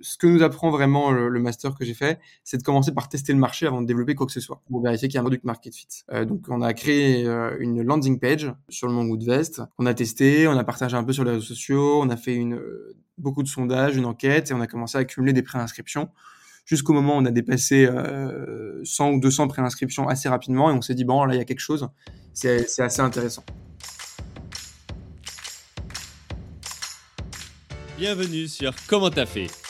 Ce que nous apprend vraiment le, master que j'ai fait, c'est de commencer par tester le marché avant de développer quoi que ce soit, pour vérifier qu'il y a un product market fit. Euh, donc on a créé euh, une landing page sur le Mongo Vest, on a testé, on a partagé un peu sur les réseaux sociaux, on a fait euh, beaucoup de sondages, une enquête, et on a commencé à accumuler des préinscriptions jusqu'au moment où on a dépassé euh, 100 ou 200 préinscriptions assez rapidement, et on s'est dit, bon, là, il y a quelque chose, c'est assez intéressant. Bienvenue sur Comment t'as fait,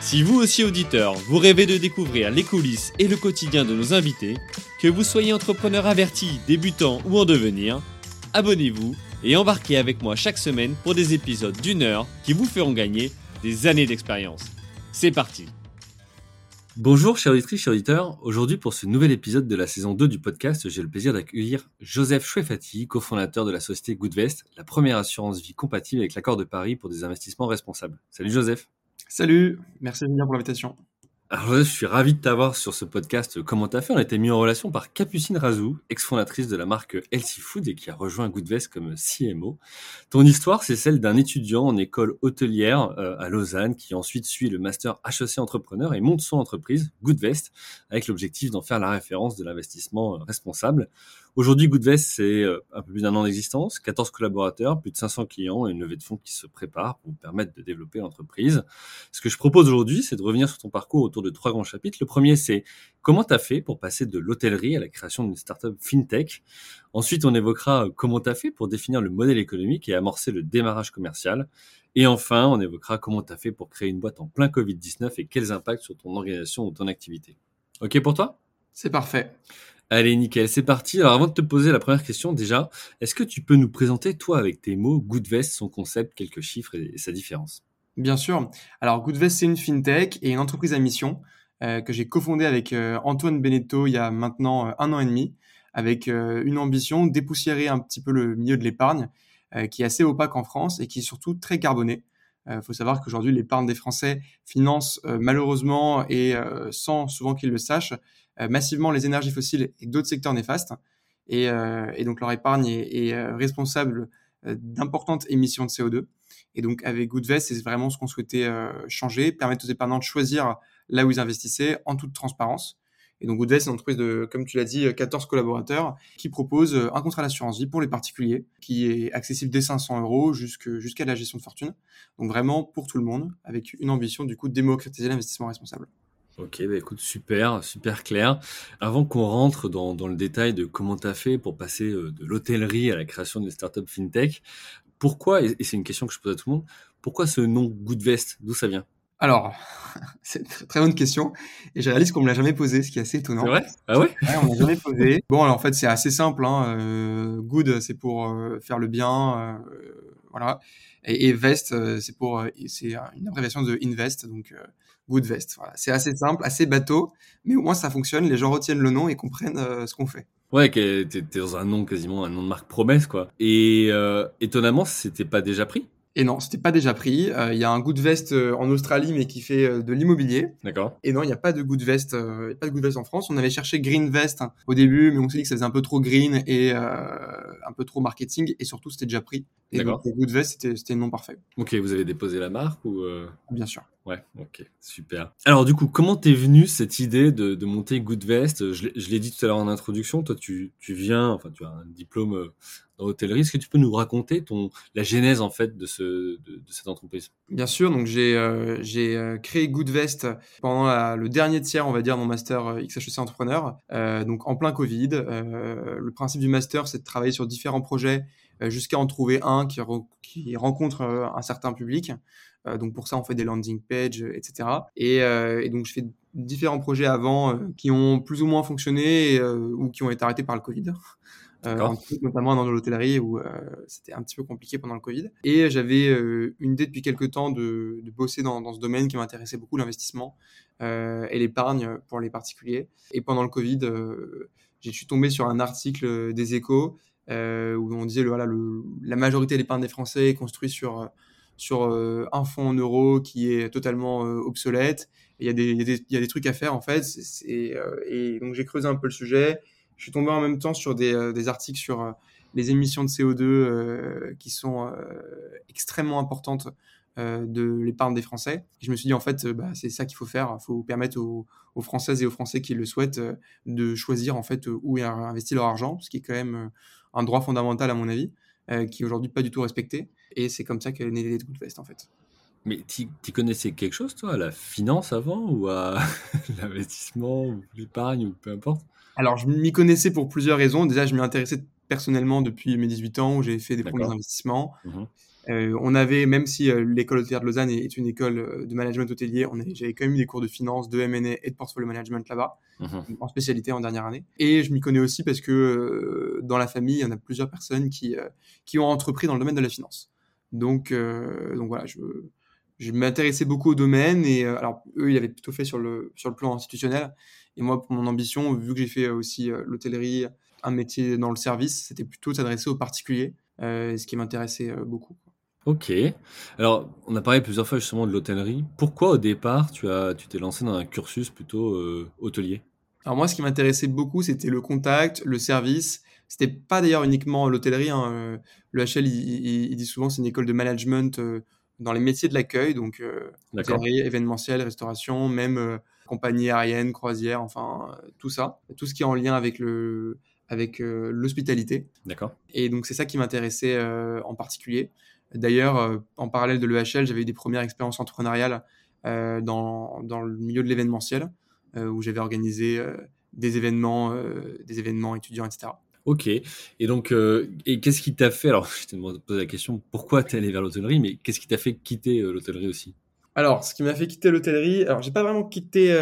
Si vous aussi auditeur, vous rêvez de découvrir les coulisses et le quotidien de nos invités, que vous soyez entrepreneur averti, débutant ou en devenir, abonnez-vous et embarquez avec moi chaque semaine pour des épisodes d'une heure qui vous feront gagner des années d'expérience. C'est parti Bonjour chers auditrices, chers auditeurs. Aujourd'hui pour ce nouvel épisode de la saison 2 du podcast, j'ai le plaisir d'accueillir Joseph Chouefati, cofondateur de la société Goodvest, la première assurance vie compatible avec l'accord de Paris pour des investissements responsables. Salut Joseph Salut, merci Julien pour l'invitation. Alors je suis ravi de t'avoir sur ce podcast Comment t'as fait? On a été mis en relation par Capucine Razou, ex-fondatrice de la marque Healthy Food et qui a rejoint Goodvest comme CMO. Ton histoire, c'est celle d'un étudiant en école hôtelière euh, à Lausanne qui ensuite suit le master HEC entrepreneur et monte son entreprise Goodvest avec l'objectif d'en faire la référence de l'investissement euh, responsable. Aujourd'hui, Goodvest, c'est euh, un peu plus d'un an d'existence, 14 collaborateurs, plus de 500 clients et une levée de fonds qui se prépare pour vous permettre de développer l'entreprise. Ce que je propose aujourd'hui, c'est de revenir sur ton parcours autour de trois grands chapitres. Le premier, c'est comment tu as fait pour passer de l'hôtellerie à la création d'une startup fintech? Ensuite, on évoquera euh, comment tu as fait pour définir le modèle économique et amorcer le démarrage commercial. Et enfin, on évoquera comment tu as fait pour créer une boîte en plein Covid-19 et quels impacts sur ton organisation ou ton activité. OK pour toi? C'est parfait. Allez, nickel, c'est parti. Alors avant de te poser la première question, déjà, est-ce que tu peux nous présenter, toi, avec tes mots, Goodvest, son concept, quelques chiffres et, sa différence? Bien sûr. Alors Goodvest, c'est une fintech et une entreprise à mission euh, que j'ai cofondée avec euh, Antoine Benetto il y a maintenant euh, un an et demi, avec une ambition dépoussiérer un petit peu le milieu de l'épargne, qui est assez opaque en France et qui est surtout très carboné. Il faut savoir qu'aujourd'hui, l'épargne des Français finance malheureusement et sans souvent qu'ils le sachent massivement les énergies fossiles et d'autres secteurs néfastes. Et, euh, et donc leur épargne est, euh, responsable d'importantes émissions de CO2. Et donc avec Goodvest, c'est vraiment ce qu'on souhaitait changer, permettre aux épargnants de choisir là où ils investissaient en toute transparence. Et donc Goodvest, c'est une entreprise de, comme tu l'as dit, 14 collaborateurs qui propose un contrat d'assurance vie pour les particuliers qui est accessible dès 500 euros jusqu'à la gestion de fortune. Donc vraiment pour tout le monde, avec une ambition du coup de démocratiser l'investissement responsable. Ok, bah écoute, super, super clair. Avant qu'on rentre dans, dans, le détail de comment tu as fait pour passer euh, de l'hôtellerie à la création d'une startup fintech, pourquoi, et c'est une question que je pose à tout le monde, pourquoi ce nom Goodvest? D'où ça vient? Alors, c'est une très bonne question. Et je réalise qu'on me l'a jamais posé, ce qui est assez étonnant. C'est vrai? Ah ouais, ouais On l'a jamais posé. Bon, alors en fait, c'est assez simple. Hein. Euh, good, c'est pour euh, faire le bien. Euh, voilà. Et, et vest, c'est pour, c'est une abréviation de invest. Donc, Goodvest. Voilà. C'est assez simple, assez bateau, mais au moins ça fonctionne, les gens retiennent le nom et comprennent euh, ce qu'on fait. Ouais, t'es dans un nom quasiment, un nom de marque promesse, quoi. Et euh, étonnamment, c'était pas déjà pris et non, c'était pas déjà pris. Euh, il y a un Goodvest en Australie, mais qui fait de l'immobilier. D'accord. Et non, il n'y a pas de Goodvest, euh, pas de Goodvest en France. On avait cherché Greenvest hein, au début, mais on s'est dit que ça faisait un peu trop green et un peu trop marketing, et surtout c'était déjà pris. Et donc Goodvest, c'était le nom parfait. Ok, vous avez déposé la marque ou Bien sûr. Ouais, ok, super. Alors du coup, comment t'es venu cette idée de, de monter Goodvest Je l'ai dit tout à l'heure en introduction, toi tu, tu viens, enfin tu as un diplôme euh, dans l'hôtellerie. Est-ce que tu peux nous raconter la genèse en fait de, ce, de, cette entreprise? Bien sûr, donc j'ai euh, j'ai euh, créé Goodvest pendant le dernier tiers, on va dire, mon master XHEC entrepreneur, donc en plein Covid. le principe du master, c'est de travailler sur différents projets jusqu'à en trouver un qui, rencontre un certain public. Euh, donc pour ça, on fait des landing pages, etc. Et, euh, donc je fais différents projets avant euh, qui ont plus ou moins fonctionné ou qui ont été arrêtés par le Covid. Notamment dans l'hôtellerie où c'était un petit peu compliqué pendant le Covid. Et j'avais une idée depuis quelques temps de, de bosser dans, dans, ce domaine qui m'intéressait beaucoup, l'investissement et l'épargne pour les particuliers. Et pendant le Covid, je suis tombé sur un article des échos euh, où on disait voilà, le, la majorité de l'épargne des Français est construite sur, sur euh, un fonds en euros qui est totalement euh, obsolète. Il y, il, y a des, trucs à faire en fait. et donc j'ai creusé un peu le sujet. Je suis tombé en même temps sur des, des articles sur les émissions de CO2 qui sont extrêmement importantes de l'épargne des Français. Je me suis dit, en fait, bah, c'est ça qu'il faut faire. Il faut permettre aux, Françaises et aux Français qui le souhaitent de choisir en fait où investir leur argent, ce qui est quand même un droit fondamental à mon avis, euh, qui est aujourd'hui pas du tout respecté. Et c'est comme ça qu'est né l'idée de Goodvest en fait. Mais tu connaissais quelque chose, toi, à la finance avant ou à l'investissement ou l'épargne ou peu importe? Alors, je m'y connaissais pour plusieurs raisons. Déjà, je m'y intéressais personnellement depuis mes 18 ans où j'ai fait des premiers investissements. Mmh euh, on avait, même si euh, l'école hôtelière de Lausanne est, une école euh, de management hôtelier, j'avais quand même eu des cours de finance, de M&A et de portfolio management là-bas, mhm. en spécialité en dernière année. Et je m'y connais aussi parce que dans la famille, il y en a plusieurs personnes qui, qui ont entrepris dans le domaine de la finance. Donc, donc voilà, je, je m'intéressais beaucoup au domaine et alors eux, ils avaient plutôt fait sur le, sur le plan institutionnel. Et moi, pour mon ambition, vu que j'ai fait aussi l'hôtellerie, un métier dans le service, c'était plutôt s'adresser aux particuliers, ce qui m'intéressait beaucoup. Ok. Alors, on a parlé plusieurs fois justement de l'hôtellerie. Pourquoi au départ tu as, tu t'es lancé dans un cursus plutôt euh, hôtelier? Alors moi, ce qui m'intéressait beaucoup, c'était le contact, le service. C'était pas d'ailleurs uniquement l'hôtellerie. Hein. Euh, le HL, il, dit souvent c'est une école de management euh, dans les métiers de l'accueil, donc hôtellerie, événementiel, restauration, même compagnie aérienne, croisière, enfin tout ça, tout ce qui est en lien avec le avec l'hospitalité. D'accord. Et donc c'est ça qui m'intéressait en particulier. D'ailleurs, euh, en parallèle de l'EHL, j'avais eu des premières expériences entrepreneuriales euh, dans, dans, le milieu de l'événementiel, euh, où j'avais organisé des événements, des événements étudiants, etc. Ok. Et donc, et qu'est-ce qui t'a fait Alors, je t'ai posé la question pourquoi t'es allé vers l'hôtellerie, mais qu'est-ce qui t'a fait quitter l'hôtellerie aussi? Alors, ce qui m'a fait quitter l'hôtellerie, alors j'ai pas vraiment quitté,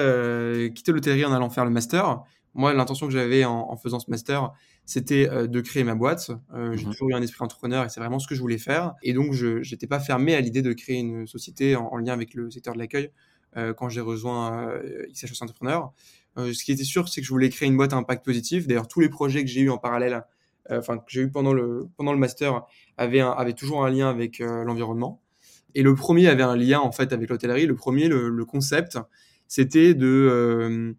quitté l'hôtellerie en allant faire le master. Moi, l'intention que j'avais en, en, faisant ce master, c'était euh, de créer ma boîte. Euh, j'ai mmh toujours eu un esprit entrepreneur et c'est vraiment ce que je voulais faire. Et donc, je n'étais pas fermé à l'idée de créer une société en, lien avec le secteur de l'accueil euh, quand j'ai rejoint XHS Entrepreneur. Ce qui était sûr, c'est que je voulais créer une boîte à impact positif. D'ailleurs, tous les projets que j'ai eu en parallèle, enfin que j'ai eu pendant le pendant le master, avaient, avaient toujours un lien avec l'environnement. Et le premier avait un lien en fait avec l'hôtellerie. Le premier, le, le concept, c'était de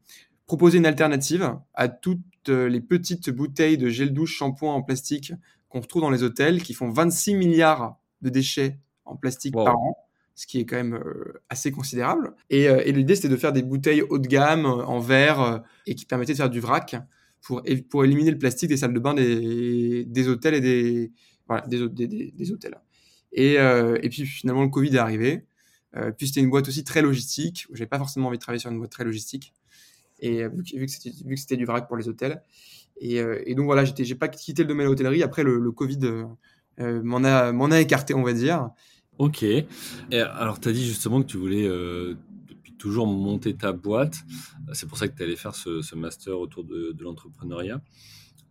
proposer une alternative à toutes les petites bouteilles de gel douche, shampoing en plastique qu'on retrouve dans les hôtels, qui font 26 milliards de déchets en plastique par an, ce qui est quand même euh, assez considérable. Et, euh, et l'idée, c'était de faire des bouteilles haut de gamme, euh, en verre, et qui permettaient de faire du vrac pour, pour éliminer le plastique des salles de bain des, hôtels et des, voilà, des, des, hôtels. Et, et, puis finalement, le Covid est arrivé. puis c'était une boîte aussi très logistique, j'avais pas forcément envie de travailler sur une boîte très logistique et vu que, c'était du vrac pour les hôtels. Et, donc voilà, j'ai pas quitté le domaine de l'hôtellerie. Après, le, Covid m'en a, m'en a écarté, on va dire. Ok. Alors, tu as dit justement que tu voulais depuis toujours monter ta boîte. C'est pour ça que tu allais faire ce, master autour de, l'entrepreneuriat.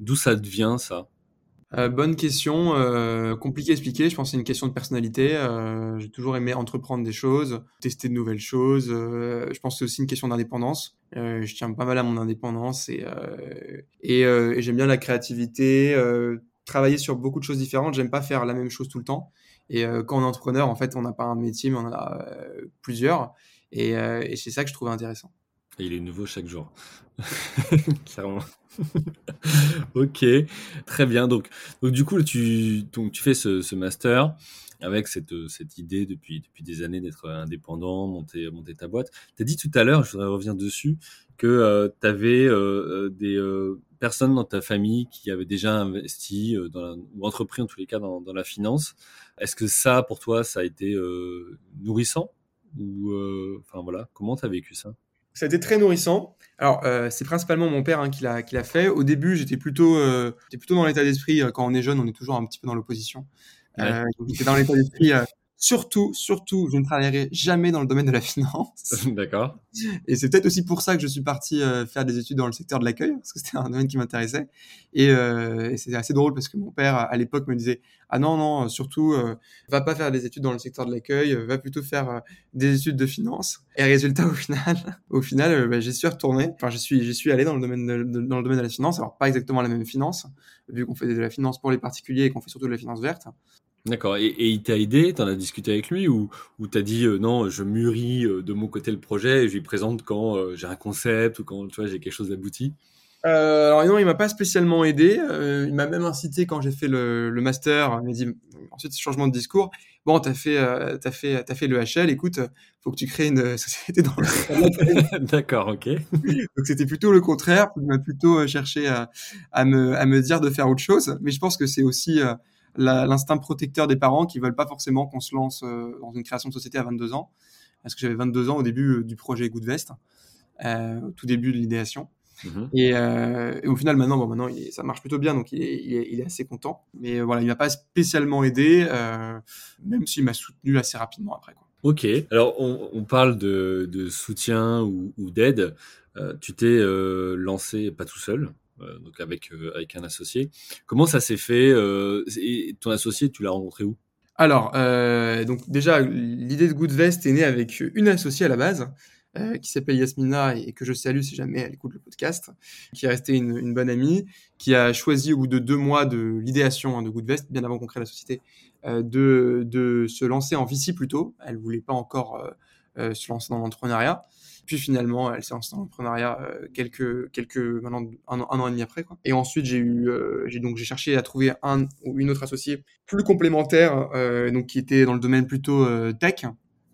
D'où ça devient ça? Euh, bonne question, euh, compliqué à expliquer. Je pense que c'est une question de personnalité. Euh, j'ai toujours aimé entreprendre des choses, tester de nouvelles choses. je pense que c'est aussi une question d'indépendance. je tiens pas mal à mon indépendance et, et j'aime bien la créativité, travailler sur beaucoup de choses différentes. J'aime pas faire la même chose tout le temps. Et quand on est entrepreneur, en fait, on n'a pas un métier, mais on en a plusieurs. Et, et c'est ça que je trouve intéressant. Et il est nouveau chaque jour. Clairement. ok, très bien. Donc, donc du coup, tu, donc, tu fais ce, ce master avec cette, cette idée depuis, depuis des années d'être indépendant, monter, monter ta boîte. Tu as dit tout à l'heure, je voudrais revenir dessus, que euh, tu avais euh, euh, des personnes dans ta famille qui avaient déjà investi dans ou entrepris en tous les cas dans, dans la finance. Est-ce que ça, pour toi, ça a été nourrissant ou enfin voilà, comment tu as vécu ça? Ça a été très nourrissant. Alors, euh, c'est principalement mon père hein, qui l'a qui l'a fait. Au début, j'étais plutôt euh, j'étais plutôt dans l'état d'esprit. Euh, quand on est jeune, on est toujours un petit peu dans l'opposition. Euh, j'étais dans l'état d'esprit surtout, surtout, je ne travaillerai jamais dans le domaine de la finance. D'accord. Et c'est peut-être aussi pour ça que je suis parti euh, faire des études dans le secteur de l'accueil, parce que c'était un domaine qui m'intéressait. Et, euh, et c'était assez drôle parce que mon père, à l'époque, me disait Ah non, non, surtout, euh, va pas faire des études dans le secteur de l'accueil, va plutôt faire des études de finance. Et résultat, au final, au final bah, j'y suis retourné. Enfin, j'y suis, suis allé dans le, domaine de, dans le domaine de la finance. Alors, pas exactement la même finance, vu qu'on fait de la finance pour les particuliers et qu'on fait surtout de la finance verte. D'accord. Et, il t'a aidé? T'en as discuté avec lui? Ou, ou t'as dit euh, non, je mûris euh, de mon côté le projet et je lui présente quand euh, j'ai un concept ou quand tu vois j'ai quelque chose d'abouti? Alors non, il m'a pas spécialement aidé. il m'a même incité quand j'ai fait le, le master. Il m'a dit ensuite changement de discours. Bon, t'as fait, t'as fait, t'as fait le HL. Écoute, faut que tu crées une société dans le. D'accord, ok. Donc c'était plutôt le contraire. Il m'a plutôt cherché à, à, me, à me dire de faire autre chose. Mais je pense que c'est aussi l'instinct protecteur des parents qui veulent pas forcément qu'on se lance euh, dans une création de société à 22 ans. Parce que j'avais 22 ans au début euh, du projet Goodvest, euh, au tout début de l'idéation. Mhm. Et, au final, maintenant, bon, maintenant, ça marche plutôt bien, donc il est, assez content. Mais voilà, il m'a pas spécialement aidé, même s'il m'a soutenu assez rapidement après. Quoi. Ok. Alors, on, parle de, soutien ou, ou d'aide. tu t'es lancé pas tout seul. Euh, donc avec, euh, avec un associé. Comment ça s'est fait euh, et Ton associé, tu l'as rencontré où? Alors, donc déjà, l'idée de Goodvest est née avec une associée à la base, qui s'appelle Yasmina et que je salue si jamais elle écoute le podcast, qui est restée une, bonne amie, qui a choisi au bout de deux mois de l'idéation hein, de Goodvest, bien avant qu'on crée la société, de, de, se lancer en VC plutôt. Elle voulait pas encore se lancer dans l'entrepreneuriat. Puis finalement, elle s'est lancée dans l'entrepreneuriat euh, quelques, quelques, maintenant un, an et demi après. Quoi. Et ensuite, j'ai eu, euh, j'ai donc j'ai cherché à trouver un ou une autre associée plus complémentaire, euh, donc qui était dans le domaine plutôt tech.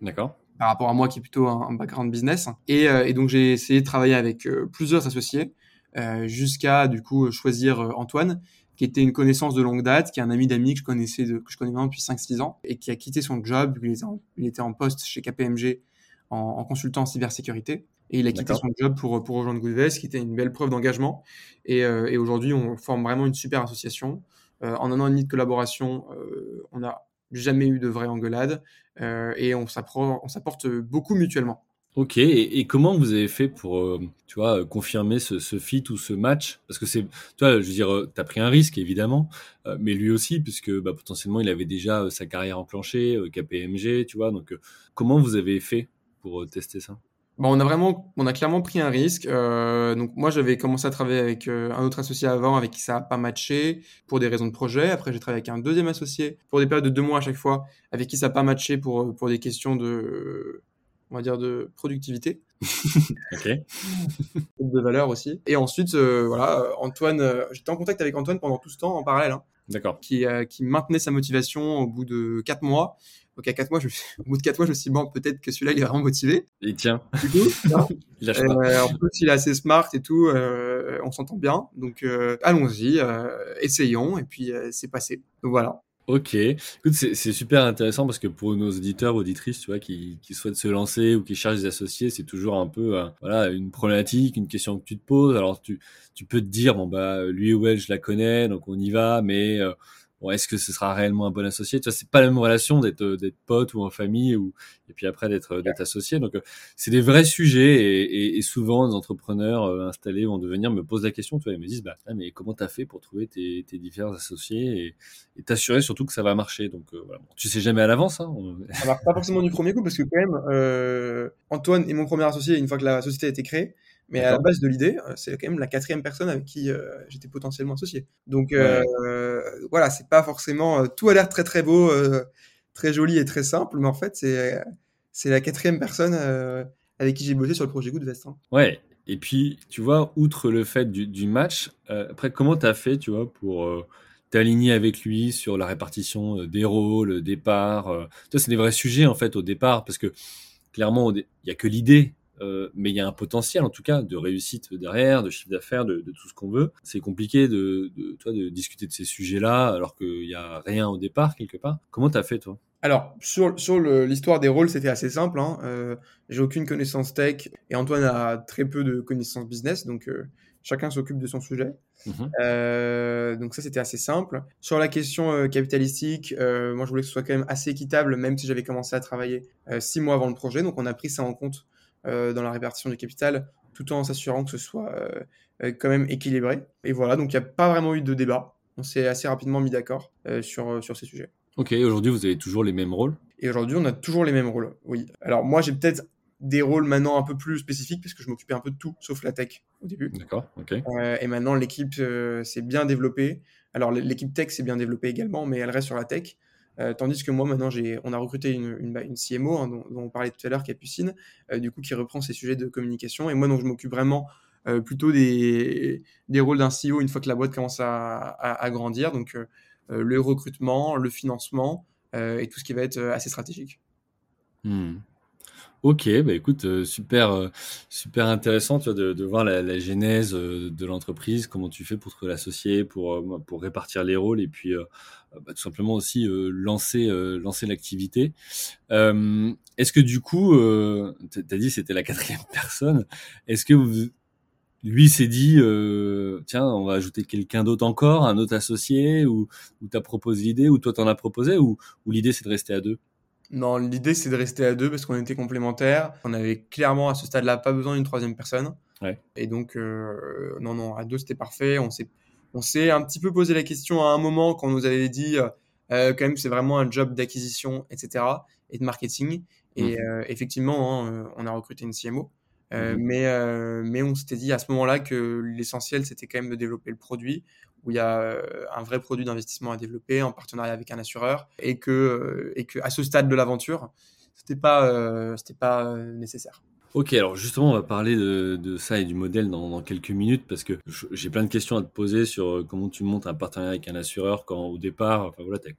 D'accord. Par rapport à moi, qui est plutôt un, background business. Et, et, donc j'ai essayé de travailler avec plusieurs associés jusqu'à du coup choisir Antoine qui était une connaissance de longue date, qui est un ami d'amis que je connaissais de, que je connais maintenant depuis 5-6 ans et qui a quitté son job, il était en, il était en poste chez KPMG en, consultant en cybersécurité. Et il a quitté son job pour, pour rejoindre Goodvest, qui était une belle preuve d'engagement. Et, euh, et aujourd'hui, on forme vraiment une super association. Euh, en un an et demi de collaboration, euh, on n'a jamais eu de vraie engueulade et on s'apporte beaucoup mutuellement. Ok, et, comment vous avez fait pour, tu vois, confirmer ce, ce, fit ou ce match? Parce que c'est, tu vois, je veux dire, tu as pris un risque évidemment, mais lui aussi, puisque bah, potentiellement il avait déjà sa carrière enclenchée, KPMG, tu vois. Donc, comment vous avez fait? Pour euh, tester ça? Bon, on a vraiment, on a clairement pris un risque. Euh, donc moi, j'avais commencé à travailler avec euh, un autre associé avant, avec qui ça n'a pas matché pour des raisons de projet. Après, j'ai travaillé avec un deuxième associé pour des périodes de deux mois à chaque fois, avec qui ça n'a pas matché pour pour des questions de, on va dire de productivité. ok. de valeur aussi. Et ensuite, voilà, Antoine, j'étais en contact avec Antoine pendant tout ce temps en parallèle. Hein, D'accord. Qui, qui maintenait sa motivation au bout de quatre mois. Donc à 4 mois, je, au bout de 4 mois, je me suis dit, bon, peut-être que celui-là, il est vraiment motivé. Il tient. Du coup, il lâche pas. Euh, en plus, il est assez smart et tout, euh, on s'entend bien. Donc euh, allons-y, essayons, et puis c'est passé. Donc voilà. Ok, écoute, c'est super intéressant parce que pour nos auditeurs, auditrices, tu vois, qui, qui souhaitent se lancer ou qui cherchent des associés, c'est toujours un peu, voilà, une problématique, une question que tu te poses. Alors tu, tu peux te dire, bon bah, lui ou elle, je la connais, donc on y va, mais est-ce que ce sera réellement un bon associé? Tu vois, c'est pas la même relation d'être euh, d'être pote ou en famille ou et puis après d'être d'être associé. Donc euh, c'est des vrais sujets et, et, souvent les entrepreneurs euh, installés vont devenir me posent la question. Tu vois, ils me disent bah ah, mais comment t'as fait pour trouver tes, tes différents associés et t'assurer surtout que ça va marcher? Donc voilà, tu sais jamais à l'avance. Hein, Ça marche pas forcément du premier coup parce que quand même Antoine est mon premier associé une fois que la société a été créée. Mais à la base de l'idée, euh, c'est quand même la quatrième personne avec qui euh, j'étais potentiellement associé. Donc euh, voilà, c'est pas forcément tout a l'air très très beau, très joli et très simple, mais en fait c'est c'est la quatrième personne avec qui j'ai bossé sur le projet Goodvest. Hein. Ouais. Et puis tu vois, outre le fait du, du match, après comment tu as fait, tu vois, pour t'aligner avec lui sur la répartition des rôles, des parts. Ça c'est des vrais sujets en fait au départ parce que clairement il y a que l'idée euh, mais il y a un potentiel en tout cas de réussite derrière, de chiffre d'affaires, de, tout ce qu'on veut. C'est compliqué de, de, toi, de discuter de ces sujets-là alors qu'il n'y a rien au départ quelque part. Comment tu as fait toi? Alors, sur, sur l'histoire des rôles, c'était assez simple. Hein. Euh, j'ai aucune connaissance tech et Antoine a très peu de connaissances business. Donc, euh, chacun s'occupe de son sujet. Mmh donc ça, c'était assez simple. Sur la question capitalistique, moi, je voulais que ce soit quand même assez équitable, même si j'avais commencé à travailler six mois avant le projet. Donc on a pris ça en compte dans la répartition du capital, tout en s'assurant que ce soit quand même équilibré. Et voilà, donc il n'y a pas vraiment eu de débat. On s'est assez rapidement mis d'accord sur, sur ces sujets. Ok, aujourd'hui, vous avez toujours les mêmes rôles? Et aujourd'hui, on a toujours les mêmes rôles, oui. Alors moi, j'ai peut-être des rôles maintenant un peu plus spécifiques, puisque je m'occupais un peu de tout, sauf la tech au début. D'accord, ok. Euh, et maintenant, l'équipe euh, s'est bien développée. Alors, l'équipe tech s'est bien développée également, mais elle reste sur la tech. Euh, tandis que moi, maintenant, on a recruté une, une, une CMO, hein, dont, on parlait tout à l'heure, Capucine, du coup, qui reprend ces sujets de communication. Et moi, donc, je m'occupe vraiment plutôt des, des rôles d'un CEO une fois que la boîte commence à, à, grandir. Donc, le recrutement, le financement, et tout ce qui va être assez stratégique. Hmm. Ok, bah écoute, euh, super, euh, super intéressant tu vois, de, de voir la, la genèse euh, de l'entreprise, comment tu fais pour te l'associer, pour, pour répartir les rôles et puis bah, tout simplement aussi lancer, lancer l'activité. Est-ce que du coup, tu as dit c'était la quatrième personne, est-ce que vous, lui s'est dit tiens on va ajouter quelqu'un d'autre encore un autre associé ou, ou t'as proposé l'idée ou toi t'en as proposé ou, ou l'idée c'est de rester à deux? Non, l'idée c'est de rester à deux parce qu'on était complémentaires. On avait clairement à ce stade-là pas besoin d'une troisième personne. Et donc, euh, non, non, à deux c'était parfait. On s'est, on s'est un petit peu posé la question à un moment quand on nous avait dit euh, quand même c'est vraiment un job d'acquisition, etc. et de marketing. Et mmh. euh, effectivement, hein, on a recruté une CMO. Mmh. mais, mais on s'était dit à ce moment-là que l'essentiel, c'était quand même de développer le produit où il y a euh, un vrai produit d'investissement à développer en partenariat avec un assureur et que, euh, et que à ce stade de l'aventure, c'était pas, euh, c'était pas nécessaire. Ok, alors justement, on va parler de, ça et du modèle dans, quelques minutes parce que j'ai plein de questions à te poser sur comment tu montes un partenariat avec un assureur quand au départ, enfin voilà, tu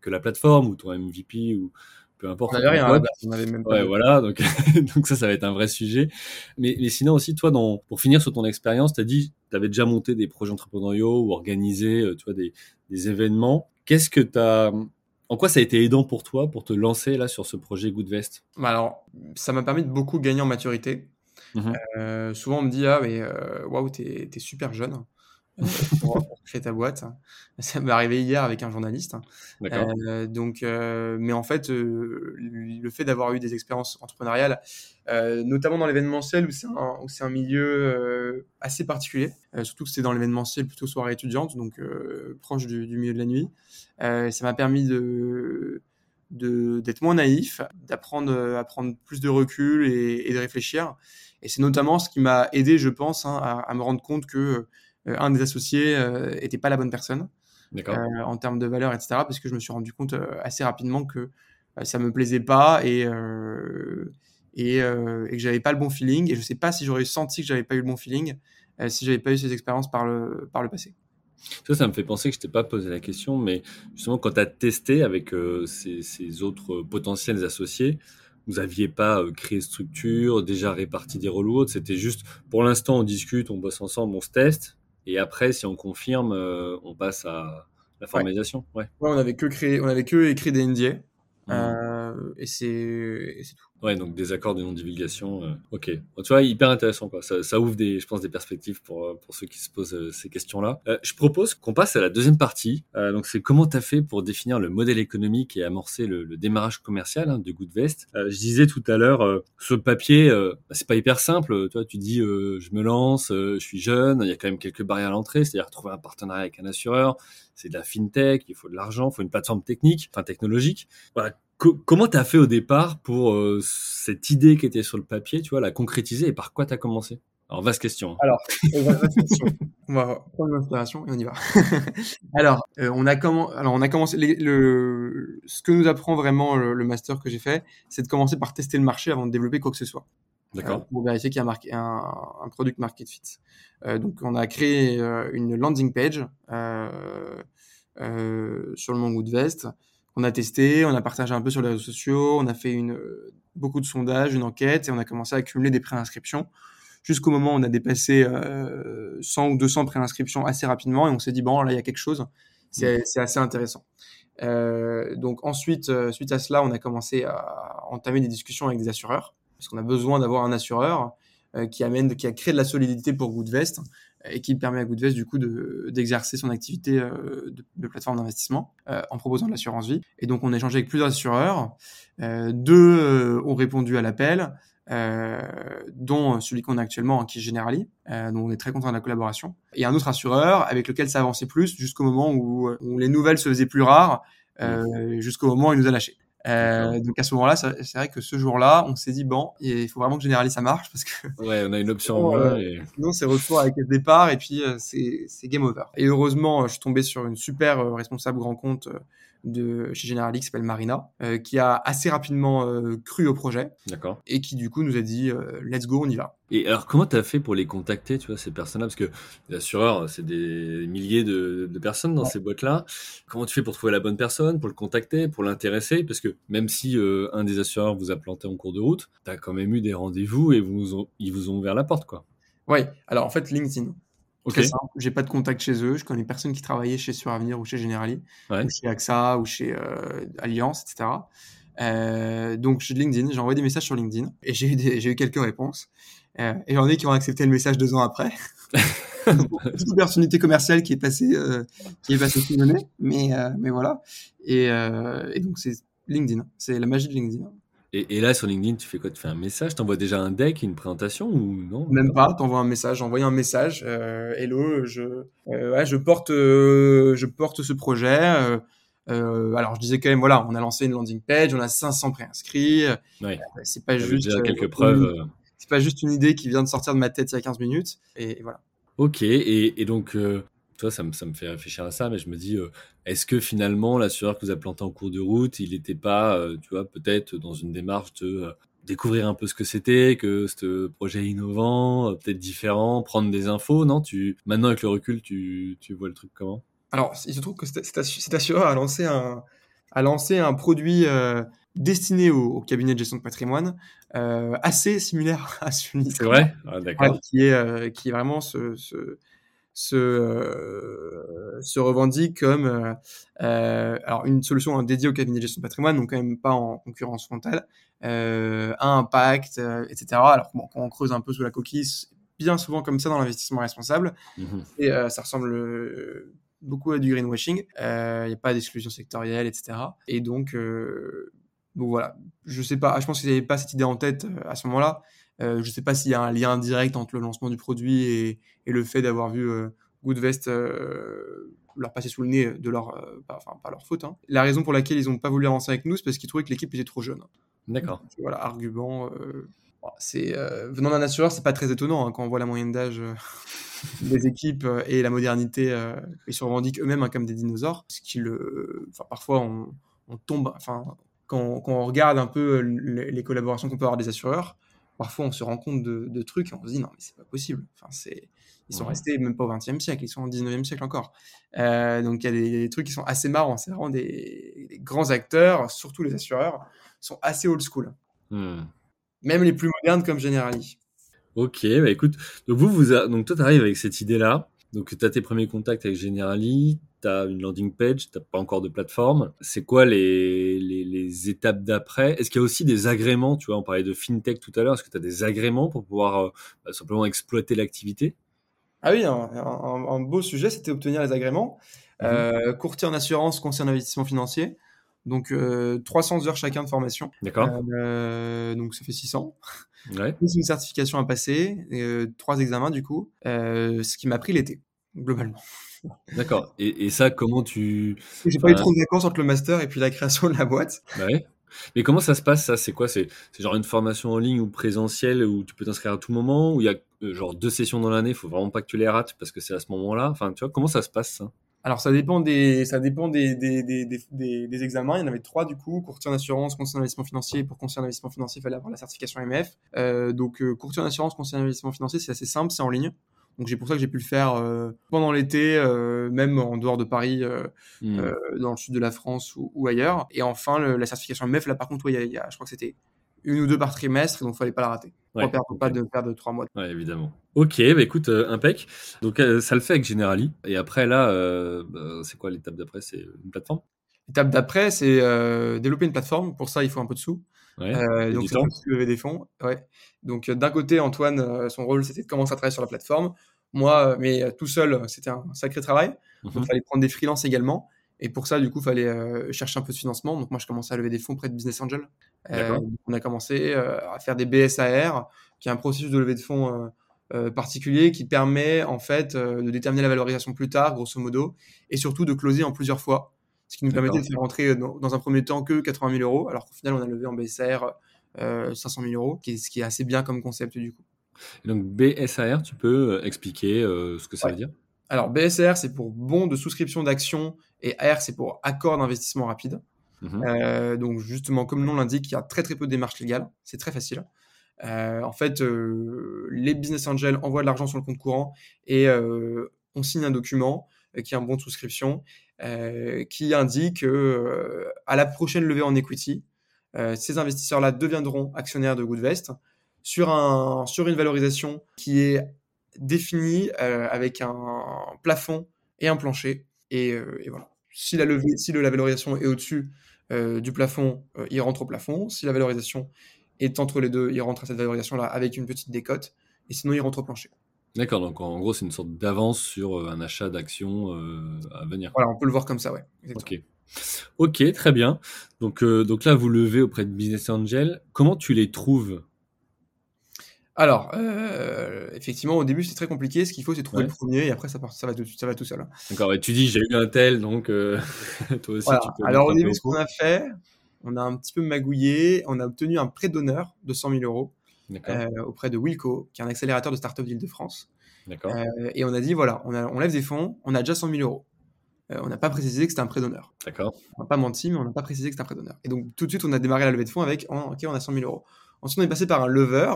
que la plateforme ou ton MVP ou peu importe. On avait même pas. Ouais, voilà, donc, donc ça, ça va être un vrai sujet. Mais, mais sinon aussi, toi, dans, pour finir sur ton expérience, tu as dit, tu avais déjà monté des projets entrepreneuriaux ou organisé, euh, tu vois, des, des événements. Qu'est-ce que tu as, en quoi ça a été aidant pour toi pour te lancer là sur ce projet Goodvest? Bah Alors, ça m'a permis de beaucoup gagner en maturité. Mmh euh, souvent, on me dit Ah, mais euh, waouh, t'es es super jeune. Pour, créer ta boîte. Ça m'est arrivé hier avec un journaliste. Euh, donc, euh, mais en fait, euh, le fait d'avoir eu des expériences entrepreneuriales, euh, notamment dans l'événementiel où c'est un, où c'est un milieu assez particulier, surtout que c'est dans l'événementiel plutôt soirée étudiante, donc proche du, du, milieu de la nuit, ça m'a permis de d'être moins naïf, d'apprendre à prendre plus de recul et, et de réfléchir. Et c'est notamment ce qui m'a aidé, je pense, hein, à, à, me rendre compte que un des associés n'était euh, pas la bonne personne euh, en termes de valeur, etc. Parce que je me suis rendu compte assez rapidement que ça me plaisait pas et et, euh, et, que j'avais pas le bon feeling. Et je sais pas si j'aurais senti que j'avais pas eu le bon feeling euh, si j'avais pas eu ces expériences par le, par le passé. Ça, ça me fait penser que je t'ai pas posé la question, mais justement, quand tu as testé avec euh, ces, ces, autres potentiels associés, vous aviez pas créé structure, déjà réparti des rôles ou autres, c'était juste, pour l'instant, on discute, on bosse ensemble, on se teste, et après, si on confirme, euh, on passe à la formalisation. Ouais. ouais. on avait que créé, on avait que écrit des NDA. Mmh. Euh, et c'est tout. Ouais, donc des accords de non-divulgation. Euh, ok. Bon, tu vois, hyper intéressant, quoi. Ça, ouvre des, je pense, des perspectives pour, euh, pour ceux qui se posent euh, ces questions-là. Je propose qu'on passe à la deuxième partie. donc, c'est comment tu as fait pour définir le modèle économique et amorcer le, démarrage commercial hein, de Goodvest. je disais tout à l'heure, sur le papier, bah, c'est pas hyper simple. Tu tu dis, je me lance, je suis jeune, il y a quand même quelques barrières à l'entrée, c'est-à-dire trouver un partenariat avec un assureur, c'est de la fintech, il faut de l'argent, il faut une plateforme technique, enfin technologique. Voilà, comment tu as fait au départ pour euh, cette idée qui était sur le papier, tu vois, la concrétiser et par quoi tu as commencé? Alors, vaste question. Hein. Alors, question. on va prendre l'inspiration et on y va. Alors, euh, on, a Alors, on a commencé. Le... Ce que nous apprend vraiment le, master que j'ai fait, c'est de commencer par tester le marché avant de développer quoi que ce soit. D'accord. Euh, pour vérifier qu'il y a un, un, un product market fit. donc, on a créé une landing page sur le Mongoose Vest on a testé, on a partagé un peu sur les réseaux sociaux, on a fait une, beaucoup de sondages, une enquête, et on a commencé à accumuler des préinscriptions jusqu'au moment où on a dépassé euh, 100 ou 200 préinscriptions assez rapidement, et on s'est dit, bon, là, il y a quelque chose, c'est mmh. assez intéressant. Euh, donc ensuite, euh, suite à cela, on a commencé à entamer des discussions avec des assureurs, parce qu'on a besoin d'avoir un assureur qui amène, qui a créé de la solidité pour Goodvest et qui permet à Goodvest du coup d'exercer son activité de, plateforme d'investissement en proposant de l'assurance vie. Et donc on a échangé avec plusieurs assureurs. deux ont répondu à l'appel. Euh, dont celui qu'on a actuellement, hein, qui est Generali, euh, dont on est très content de la collaboration, et un autre assureur avec lequel ça avançait plus jusqu'au moment où, où, les nouvelles se faisaient plus rares, euh, jusqu'au moment où il nous a lâchés. Euh, donc à ce moment-là, c'est vrai que ce jour-là, on s'est dit bon, il faut vraiment que Generali ça marche parce que ouais, on a une option en moins. Et... Sinon, c'est retour avec le départ et puis c'est game over. Et heureusement, je suis tombé sur une super responsable grand compte de chez Generali qui s'appelle Marina, euh, qui a assez rapidement euh, cru au projet. D'accord. Et qui du coup nous a dit euh, let's go, on y va. Et alors comment tu as fait pour les contacter, tu vois, ces personnes-là? Parce que l'assureur, c'est des milliers de, personnes dans ces boîtes-là. Comment tu fais pour trouver la bonne personne, pour le contacter, pour l'intéresser? Parce que même si un des assureurs vous a planté en cours de route, tu as quand même eu des rendez-vous et vous ils vous ont ouvert la porte, quoi. Oui, alors en fait, LinkedIn. Okay. J'ai pas de contact chez eux. Je connais personne qui travaillait chez Suravenir ou chez Generali, ou chez AXA ou chez euh, Alliance, etc. Euh, donc, j'ai LinkedIn. J'ai envoyé des messages sur LinkedIn et j'ai eu, j'ai eu quelques réponses. Euh, et j'en ai qui ont accepté le message deux ans après. une opportunité commerciale qui est passée, euh, qui est passée sous le nez, mais, euh, mais voilà. Et, et donc, c'est LinkedIn. C'est la magie de LinkedIn. Et, là, sur LinkedIn, tu fais quoi? Tu fais un message? T'envoies déjà un deck, une présentation ou non? Même pas, t'envoies un message. J'ai envoyé un message. Euh, hello, je, euh, ouais, je, porte, euh, je porte ce projet. alors, je disais quand même, voilà, on a lancé une landing page, on a 500 préinscrits. Ouais. c'est pas juste. Déjà quelques preuves. C'est pas juste une idée qui vient de sortir de ma tête il y a 15 minutes. Et, voilà. Ok, et, et donc toi, ça me, ça me fait réfléchir à ça, mais je me dis, euh, est-ce que finalement, l'assureur que vous a planté en cours de route, il n'était pas, euh, tu vois, peut-être dans une démarche de euh, découvrir un peu ce que c'était, que ce projet innovant, peut-être différent, prendre des infos, non? Tu, Maintenant, avec le recul, tu, tu vois le truc comment? Alors, il se trouve que cet assureur a lancé un, a lancé un produit destiné au, cabinet de gestion de patrimoine, assez similaire à celui C'est vrai? Ah, D'accord. qui, est, qui est vraiment ce, ce se, euh, se revendique comme euh, euh, alors une solution dédiée au cabinet de gestion de patrimoine, donc quand même pas en concurrence frontale, à impact, etc. Alors bon, quand on creuse un peu sous la coquille, bien souvent comme ça dans l'investissement responsable, mmh et ça ressemble beaucoup à du greenwashing. Il n'y a pas d'exclusion sectorielle, etc. Et donc, donc voilà, je sais pas, je pense qu'ils n'avaient pas cette idée en tête à ce moment-là. Euh, je ne sais pas s'il y a un lien direct entre le lancement du produit et, le fait d'avoir vu euh, Goodvest euh, leur passer sous le nez de leur, enfin pas leur faute. Hein. La raison pour laquelle ils n'ont pas voulu avancer avec nous, c'est parce qu'ils trouvaient que l'équipe était trop jeune. D'accord. Voilà, argument. c'est venant d'un assureur, c'est pas très étonnant hein, quand on voit la moyenne d'âge des équipes et la modernité. ils se revendiquent eux-mêmes hein, comme des dinosaures. Ce qui le, enfin parfois on, tombe, enfin quand, quand, on regarde un peu les collaborations qu'on peut avoir des assureurs, parfois on se rend compte de, trucs et on se dit non mais c'est pas possible. Enfin, c'est, ils sont restés même pas au XXe siècle, ils sont au XIXe siècle encore. Euh, donc il y a des, trucs qui sont assez marrants. C'est vraiment des, grands acteurs, surtout les assureurs, sont assez old school. Hmm. Même les plus modernes comme Generali. Ok, bah écoute, donc vous, vous donc toi tu arrives avec cette idée-là. Donc tu as tes premiers contacts avec Generali, tu as une landing page, tu pas encore de plateforme. C'est quoi les, les, étapes d'après? Est-ce qu'il y a aussi des agréments? Tu vois, on parlait de fintech tout à l'heure. Est-ce que tu as des agréments pour pouvoir euh, bah, simplement exploiter l'activité? Ah oui, un, beau sujet, c'était obtenir les agréments. Mhm. Euh, courtier en assurance, conseiller en investissement financier. Donc 300 euh, heures chacun de formation. D'accord. donc ça fait 600. Ouais. une certification à passer, trois examens du coup, ce qui m'a pris l'été globalement. D'accord. Et, ça, comment tu. J'ai pas eu trop de vacances entre le master et puis la création de la boîte. Bah ouais. Mais comment ça se passe ça? C'est quoi? C'est genre une formation en ligne ou présentielle où tu peux t'inscrire à tout moment Où il y a euh, genre deux sessions dans l'année? Il faut vraiment pas que tu les rates parce que c'est à ce moment-là. Enfin, tu vois, comment ça se passe ça? Alors ça dépend des ça dépend des, des, des, des, examens. Il y en avait trois du coup courtier en assurance, conseiller en investissement financier. Pour conseiller en investissement financier, il fallait avoir la certification MF. Euh, donc euh, courtier en assurance, conseiller en investissement financier, c'est assez simple, c'est en ligne. Donc c'est pour ça que j'ai pu le faire euh, pendant l'été, euh, même en dehors de Paris, euh, mmh. dans le sud de la France ou, ailleurs. Et enfin, la certification MEF, là par contre, il y, a, je crois que c'était une ou deux par trimestre, donc il fallait pas la rater. Ouais, perdre, pas de perdre trois mois. Ouais, évidemment. Ok, bah écoute, impec. Donc ça le fait avec Generali. Et après là, bah, c'est quoi l'étape d'après? C'est une plateforme? L'étape d'après, c'est développer une plateforme. Pour ça, il faut un peu de sous. Ouais. Euh, donc des fonds. Ouais. Donc euh, d'un côté, Antoine, euh, son rôle, c'était de commencer à travailler sur la plateforme. Moi, mais tout seul, c'était un sacré travail. Donc Mhm. il fallait prendre des freelances également. Et pour ça, du coup, il fallait euh, chercher un peu de financement. Donc moi, je commençais à lever des fonds près de Business Angel. Euh, on a commencé à faire des BSAR, qui est un processus de levée de fonds particulier qui permet en fait de déterminer la valorisation plus tard, grosso modo, et surtout de closer en plusieurs fois. Ce qui nous permettait de faire rentrer dans, dans un premier temps que 80 000 euros, alors qu'au final, on a levé en BSAR euh, 500 000 euros, qui est, ce qui est assez bien comme concept du coup. Et donc BSAR, tu peux euh, expliquer euh, ce que ça Ouais. veut dire? Alors, BSR, c'est pour bon de souscription d'actions et AR, c'est pour accord d'investissement rapide. Mhm. Euh, donc, justement, comme le nom l'indique, il y a très très peu de démarches légales. C'est très facile. Euh, en fait, euh, les business angels envoient de l'argent sur le compte courant et euh, on signe un document euh, qui est un bon de souscription euh, qui indique que, euh, à la prochaine levée en equity, euh, ces investisseurs-là deviendront actionnaires de Goodvest sur, sur une valorisation qui est définie euh, avec un plafond et un plancher. Et, euh, voilà. Si la, levée, si la valorisation est au-dessus euh, du plafond, euh, il rentre au plafond. Si la valorisation est entre les deux, il rentre à cette valorisation-là avec une petite décote. Et sinon, il rentre au plancher. D'accord, donc en gros, c'est une sorte d'avance sur euh, un achat d'actions euh, à venir. Voilà, on peut le voir comme ça, ouais. exactement. Ok. Ok, très bien. Donc, euh, donc là, vous levez auprès de Business Angel. Comment tu les trouves? Alors, euh, effectivement, au début, c'est très compliqué. Ce qu'il faut, c'est trouver Ouais. le premier et après, ça, part, ça, va, tout, ça va tout seul. hein. D'accord, ouais, tu dis j'ai eu un tel, donc euh, toi aussi Voilà. tu peux. Alors, au début, ce qu'on a fait, on a un petit peu magouillé. On a obtenu un prêt d'honneur de 100 000 euros auprès de Wilco, qui est un accélérateur de start-up d'Île-de-France. Euh, et on a dit, voilà, on, a- on lève des fonds, on a déjà 100 000 euros. Euh, on n'a pas précisé que c'était un prêt d'honneur. D'accord. On n'a pas menti, mais on n'a pas précisé que c'était un prêt d'honneur. Et donc, tout de suite, on a démarré la levée de fonds avec, ok, on a 100 000 euros. Ensuite, on est passé par un lever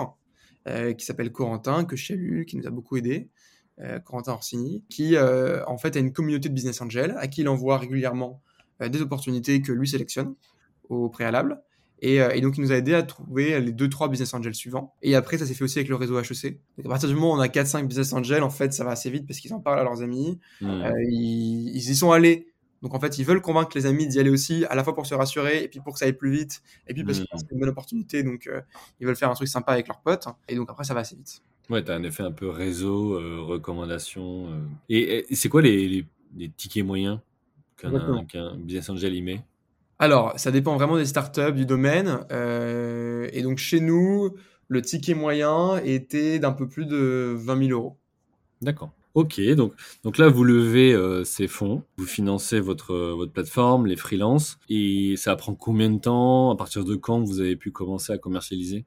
euh, qui s'appelle Corentin, que je salue, qui nous a beaucoup aidé, euh, Corentin Orsini, qui, euh, en fait, a une communauté de business angels à qui il envoie régulièrement euh, des opportunités que lui sélectionne au préalable. Et, euh, et donc, il nous a aidé à trouver les 2-3 business angels suivants. Et après, ça s'est fait aussi avec le réseau HEC. Donc, à partir du moment où on a 4-5 business angels, en fait, ça va assez vite parce qu'ils en parlent à leurs amis. Hmm. Euh, ils, ils y sont allés. Donc en fait, ils veulent convaincre les amis d'y aller aussi, à la fois pour se rassurer, et puis pour que ça aille plus vite, et puis parce qu'ils pensent que c'est une bonne opportunité, donc euh, ils veulent faire un truc sympa avec leurs potes, et donc après ça va assez vite. Ouais, t'as un effet un peu réseau, recommandation. Et, et c'est quoi les, les, les tickets moyens qu'un business angel y met? Alors, ça dépend vraiment des startups, du domaine, euh, et donc chez nous, le ticket moyen était d'un peu plus de 20 000 euros. D'accord. Ok, donc, donc là, vous levez euh, ces fonds, vous financez votre, euh, votre plateforme, les freelances, et ça prend combien de temps À partir de quand vous avez pu commencer à commercialiser?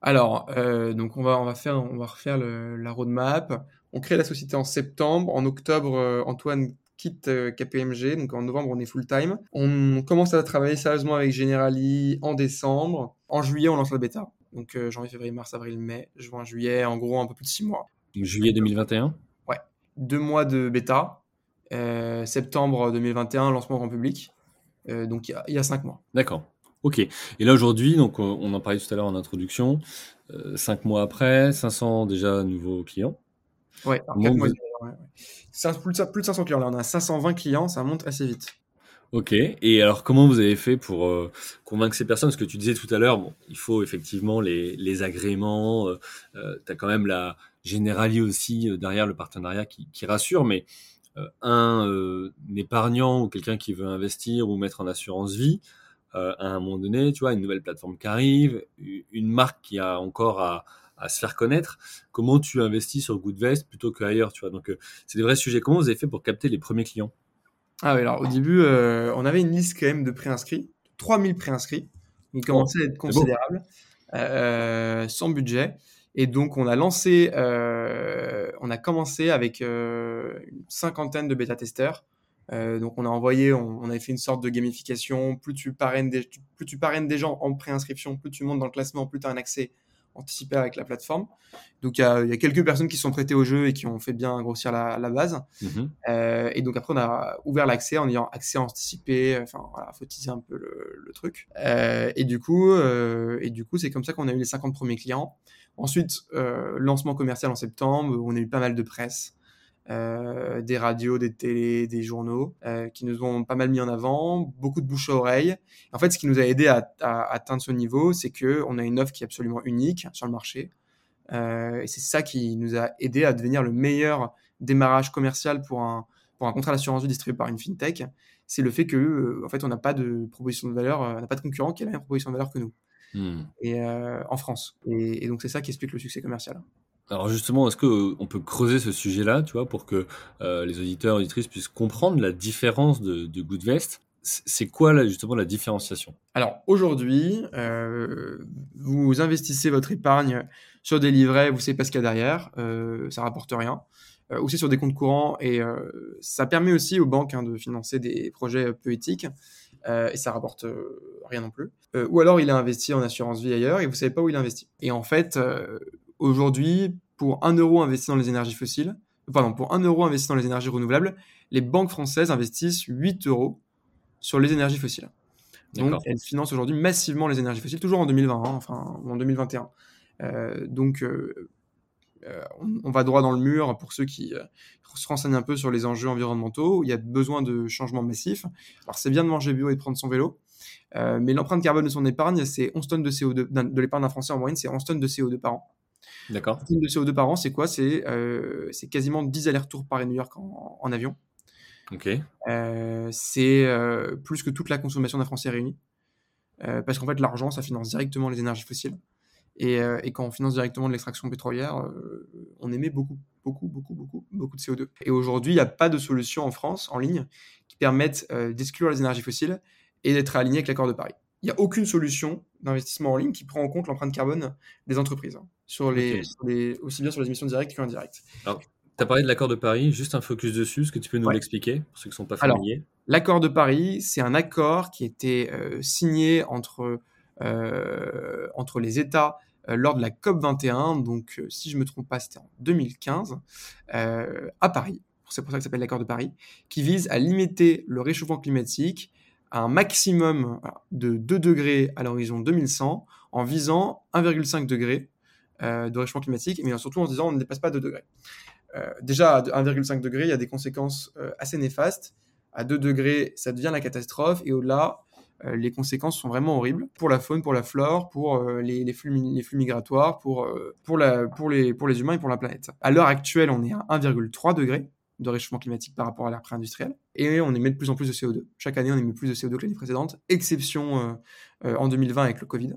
Alors, euh, donc on va, on va faire, on va refaire le- la roadmap. On crée la société en septembre. En octobre, Antoine quitte euh, KPMG. Donc en novembre, on est full time. On commence à travailler sérieusement avec Generali en décembre. En juillet, on lance la bêta. Donc euh, janvier, février, mars, avril, mai, juin, juillet. En gros, un peu plus de six mois. Donc, Juillet 2021 Deux mois de bêta. Euh, septembre 2021, lancement grand public. Euh, donc il y a- il y, a cinq mois. D'accord. Ok. Et là aujourd'hui, donc on en parlait tout à l'heure en introduction, cinq mois après, 500 déjà nouveaux clients. Ouais, alors, mois, plus, de, plus de 500 clients. Là, on a 520 clients. Ça monte assez vite. Ok. Et alors comment vous avez fait pour euh, convaincre ces personnes? Parce que tu disais tout à l'heure, bon, il faut effectivement les, les agréments. Euh, tu as quand même la Generali aussi euh, derrière le partenariat qui, qui rassure, mais euh, un, euh, un épargnant ou quelqu'un qui veut investir ou mettre en assurance vie, euh, à un moment donné, tu vois, une nouvelle plateforme qui arrive, une marque qui a encore à, à se faire connaître, comment tu investis sur Goodvest plutôt qu'ailleurs, tu vois. Donc, euh, c'est des vrais sujets. Comment vous avez fait pour capter les premiers clients? Ah oui, alors au début, euh, on avait une liste quand même de préinscrits, 3000 préinscrits, qui commençait à être considérable, euh, sans budget. Et donc, on a lancé, euh, on a commencé avec euh, une cinquantaine de bêta-testeurs. Euh, donc, on a envoyé, on, on avait fait une sorte de gamification. Plus tu parraines des, plus tu parraines des gens en préinscription, plus tu montes dans le classement, plus tu as un accès anticipé avec la plateforme. Donc, il y y a quelques personnes qui se sont prêtées au jeu et qui ont fait bien grossir la, la base. Mhm. Euh, et donc après, on a ouvert l'accès en ayant accès anticipé. Enfin, voilà, faut teaser un peu le, le truc. Euh, et du coup, euh, et du coup, c'est comme ça qu'on a eu les 50 premiers clients. Ensuite, euh, lancement commercial en septembre. On a eu pas mal de presse. Des radios, des télés, des journaux, qui nous ont pas mal mis en avant, beaucoup de bouche à oreille. En fait, ce qui nous a aidé à, atteindre ce niveau, c'est que on a une offre qui est absolument unique sur le marché. et c'est ça qui nous a aidé à devenir le meilleur démarrage commercial pour un, pour un contrat d'assurance vie distribué par une fintech. C'est le fait que, en fait, on n'a pas de proposition de valeur, on n'a pas de concurrent qui a la même proposition de valeur que nous. Hmm. Et en France. Et, et donc c'est ça qui explique le succès commercial. Alors justement, est-ce qu'on peut creuser ce sujet-là, tu vois, pour que euh, les auditeurs auditrices puissent comprendre la différence de, de Goodvest? C'est quoi justement la différenciation? Alors aujourd'hui, euh, vous investissez votre épargne sur des livrets, vous savez pas ce qu'il y a derrière, euh, ça rapporte rien. Euh, aussi sur des comptes courants et euh, ça permet aussi aux banques hein, de financer des projets peu éthiques. et ça rapporte rien non plus. ou alors il a investi en assurance vie ailleurs et vous savez pas où il a investi. Et en fait, Aujourd'hui, pour 1 euro investi dans les énergies fossiles, pardon, pour 1 euro investi dans les énergies renouvelables, les banques françaises investissent 8 euros sur les énergies fossiles. Donc, elles financent aujourd'hui massivement les énergies fossiles, toujours en 2020, hein, enfin en 2021. Euh, donc, euh, euh, on, va droit dans le mur pour ceux qui se renseignent un peu sur les enjeux environnementaux. Il y a besoin de changements massifs. Alors, c'est bien de manger bio et de prendre son vélo, mais l'empreinte carbone de son épargne, c'est 11 tonnes de CO2. De l'épargne d'un Français en moyenne, c'est 11 tonnes de CO2 par an. D'accord. de CO2 par an, c'est quoi? Euh, C'est quasiment 10 allers-retours Paris-New York en, avion. Ok. Euh, c'est euh, plus que toute la consommation d'un Français réuni. parce qu'en fait, l'argent, ça finance directement les énergies fossiles. Et, quand on finance directement de l'extraction pétrolière, on émet beaucoup, beaucoup, beaucoup, beaucoup, beaucoup de CO2. Et aujourd'hui, il n'y a pas de solution en France, en ligne, qui permette d'exclure les énergies fossiles et d'être aligné avec l'accord de Paris. Il n'y a aucune solution d'investissement en ligne qui prend en compte l'empreinte carbone des entreprises. Hein sur les, aussi bien sur les émissions directes qu'indirectes. Alors, tu as parlé de l'accord de Paris, juste un focus dessus, est-ce que tu peux nous l'expliquer pour ceux qui ne sont pas familiers L'accord de Paris, c'est un accord qui était euh, signé entre, euh, entre les États euh, lors de la COP 21, donc si je ne me trompe pas, c'était en 2015, à Paris. C'est pour ça que ça s'appelle l'accord de Paris, qui vise à limiter le réchauffement climatique un maximum de 2 degrés à l'horizon 2100 en visant 1,5 degré euh, de réchauffement climatique, mais surtout en disant on ne dépasse pas 2 degrés. Euh, déjà, à 1,5 degré, il y a des conséquences euh, assez néfastes. À 2 degrés, ça devient la catastrophe, et au-delà, les conséquences sont vraiment horribles pour la faune, pour la flore, pour les, flux, migratoires, pour, pour, les, pour les humains et pour la planète. À l'heure actuelle, on est à 1,3 degré de réchauffement climatique par rapport à l'ère pré-industrielle. Et on émet de plus en plus de CO2. Chaque année, on émet plus de CO2 que l'année précédente, exception en 2020 avec le Covid.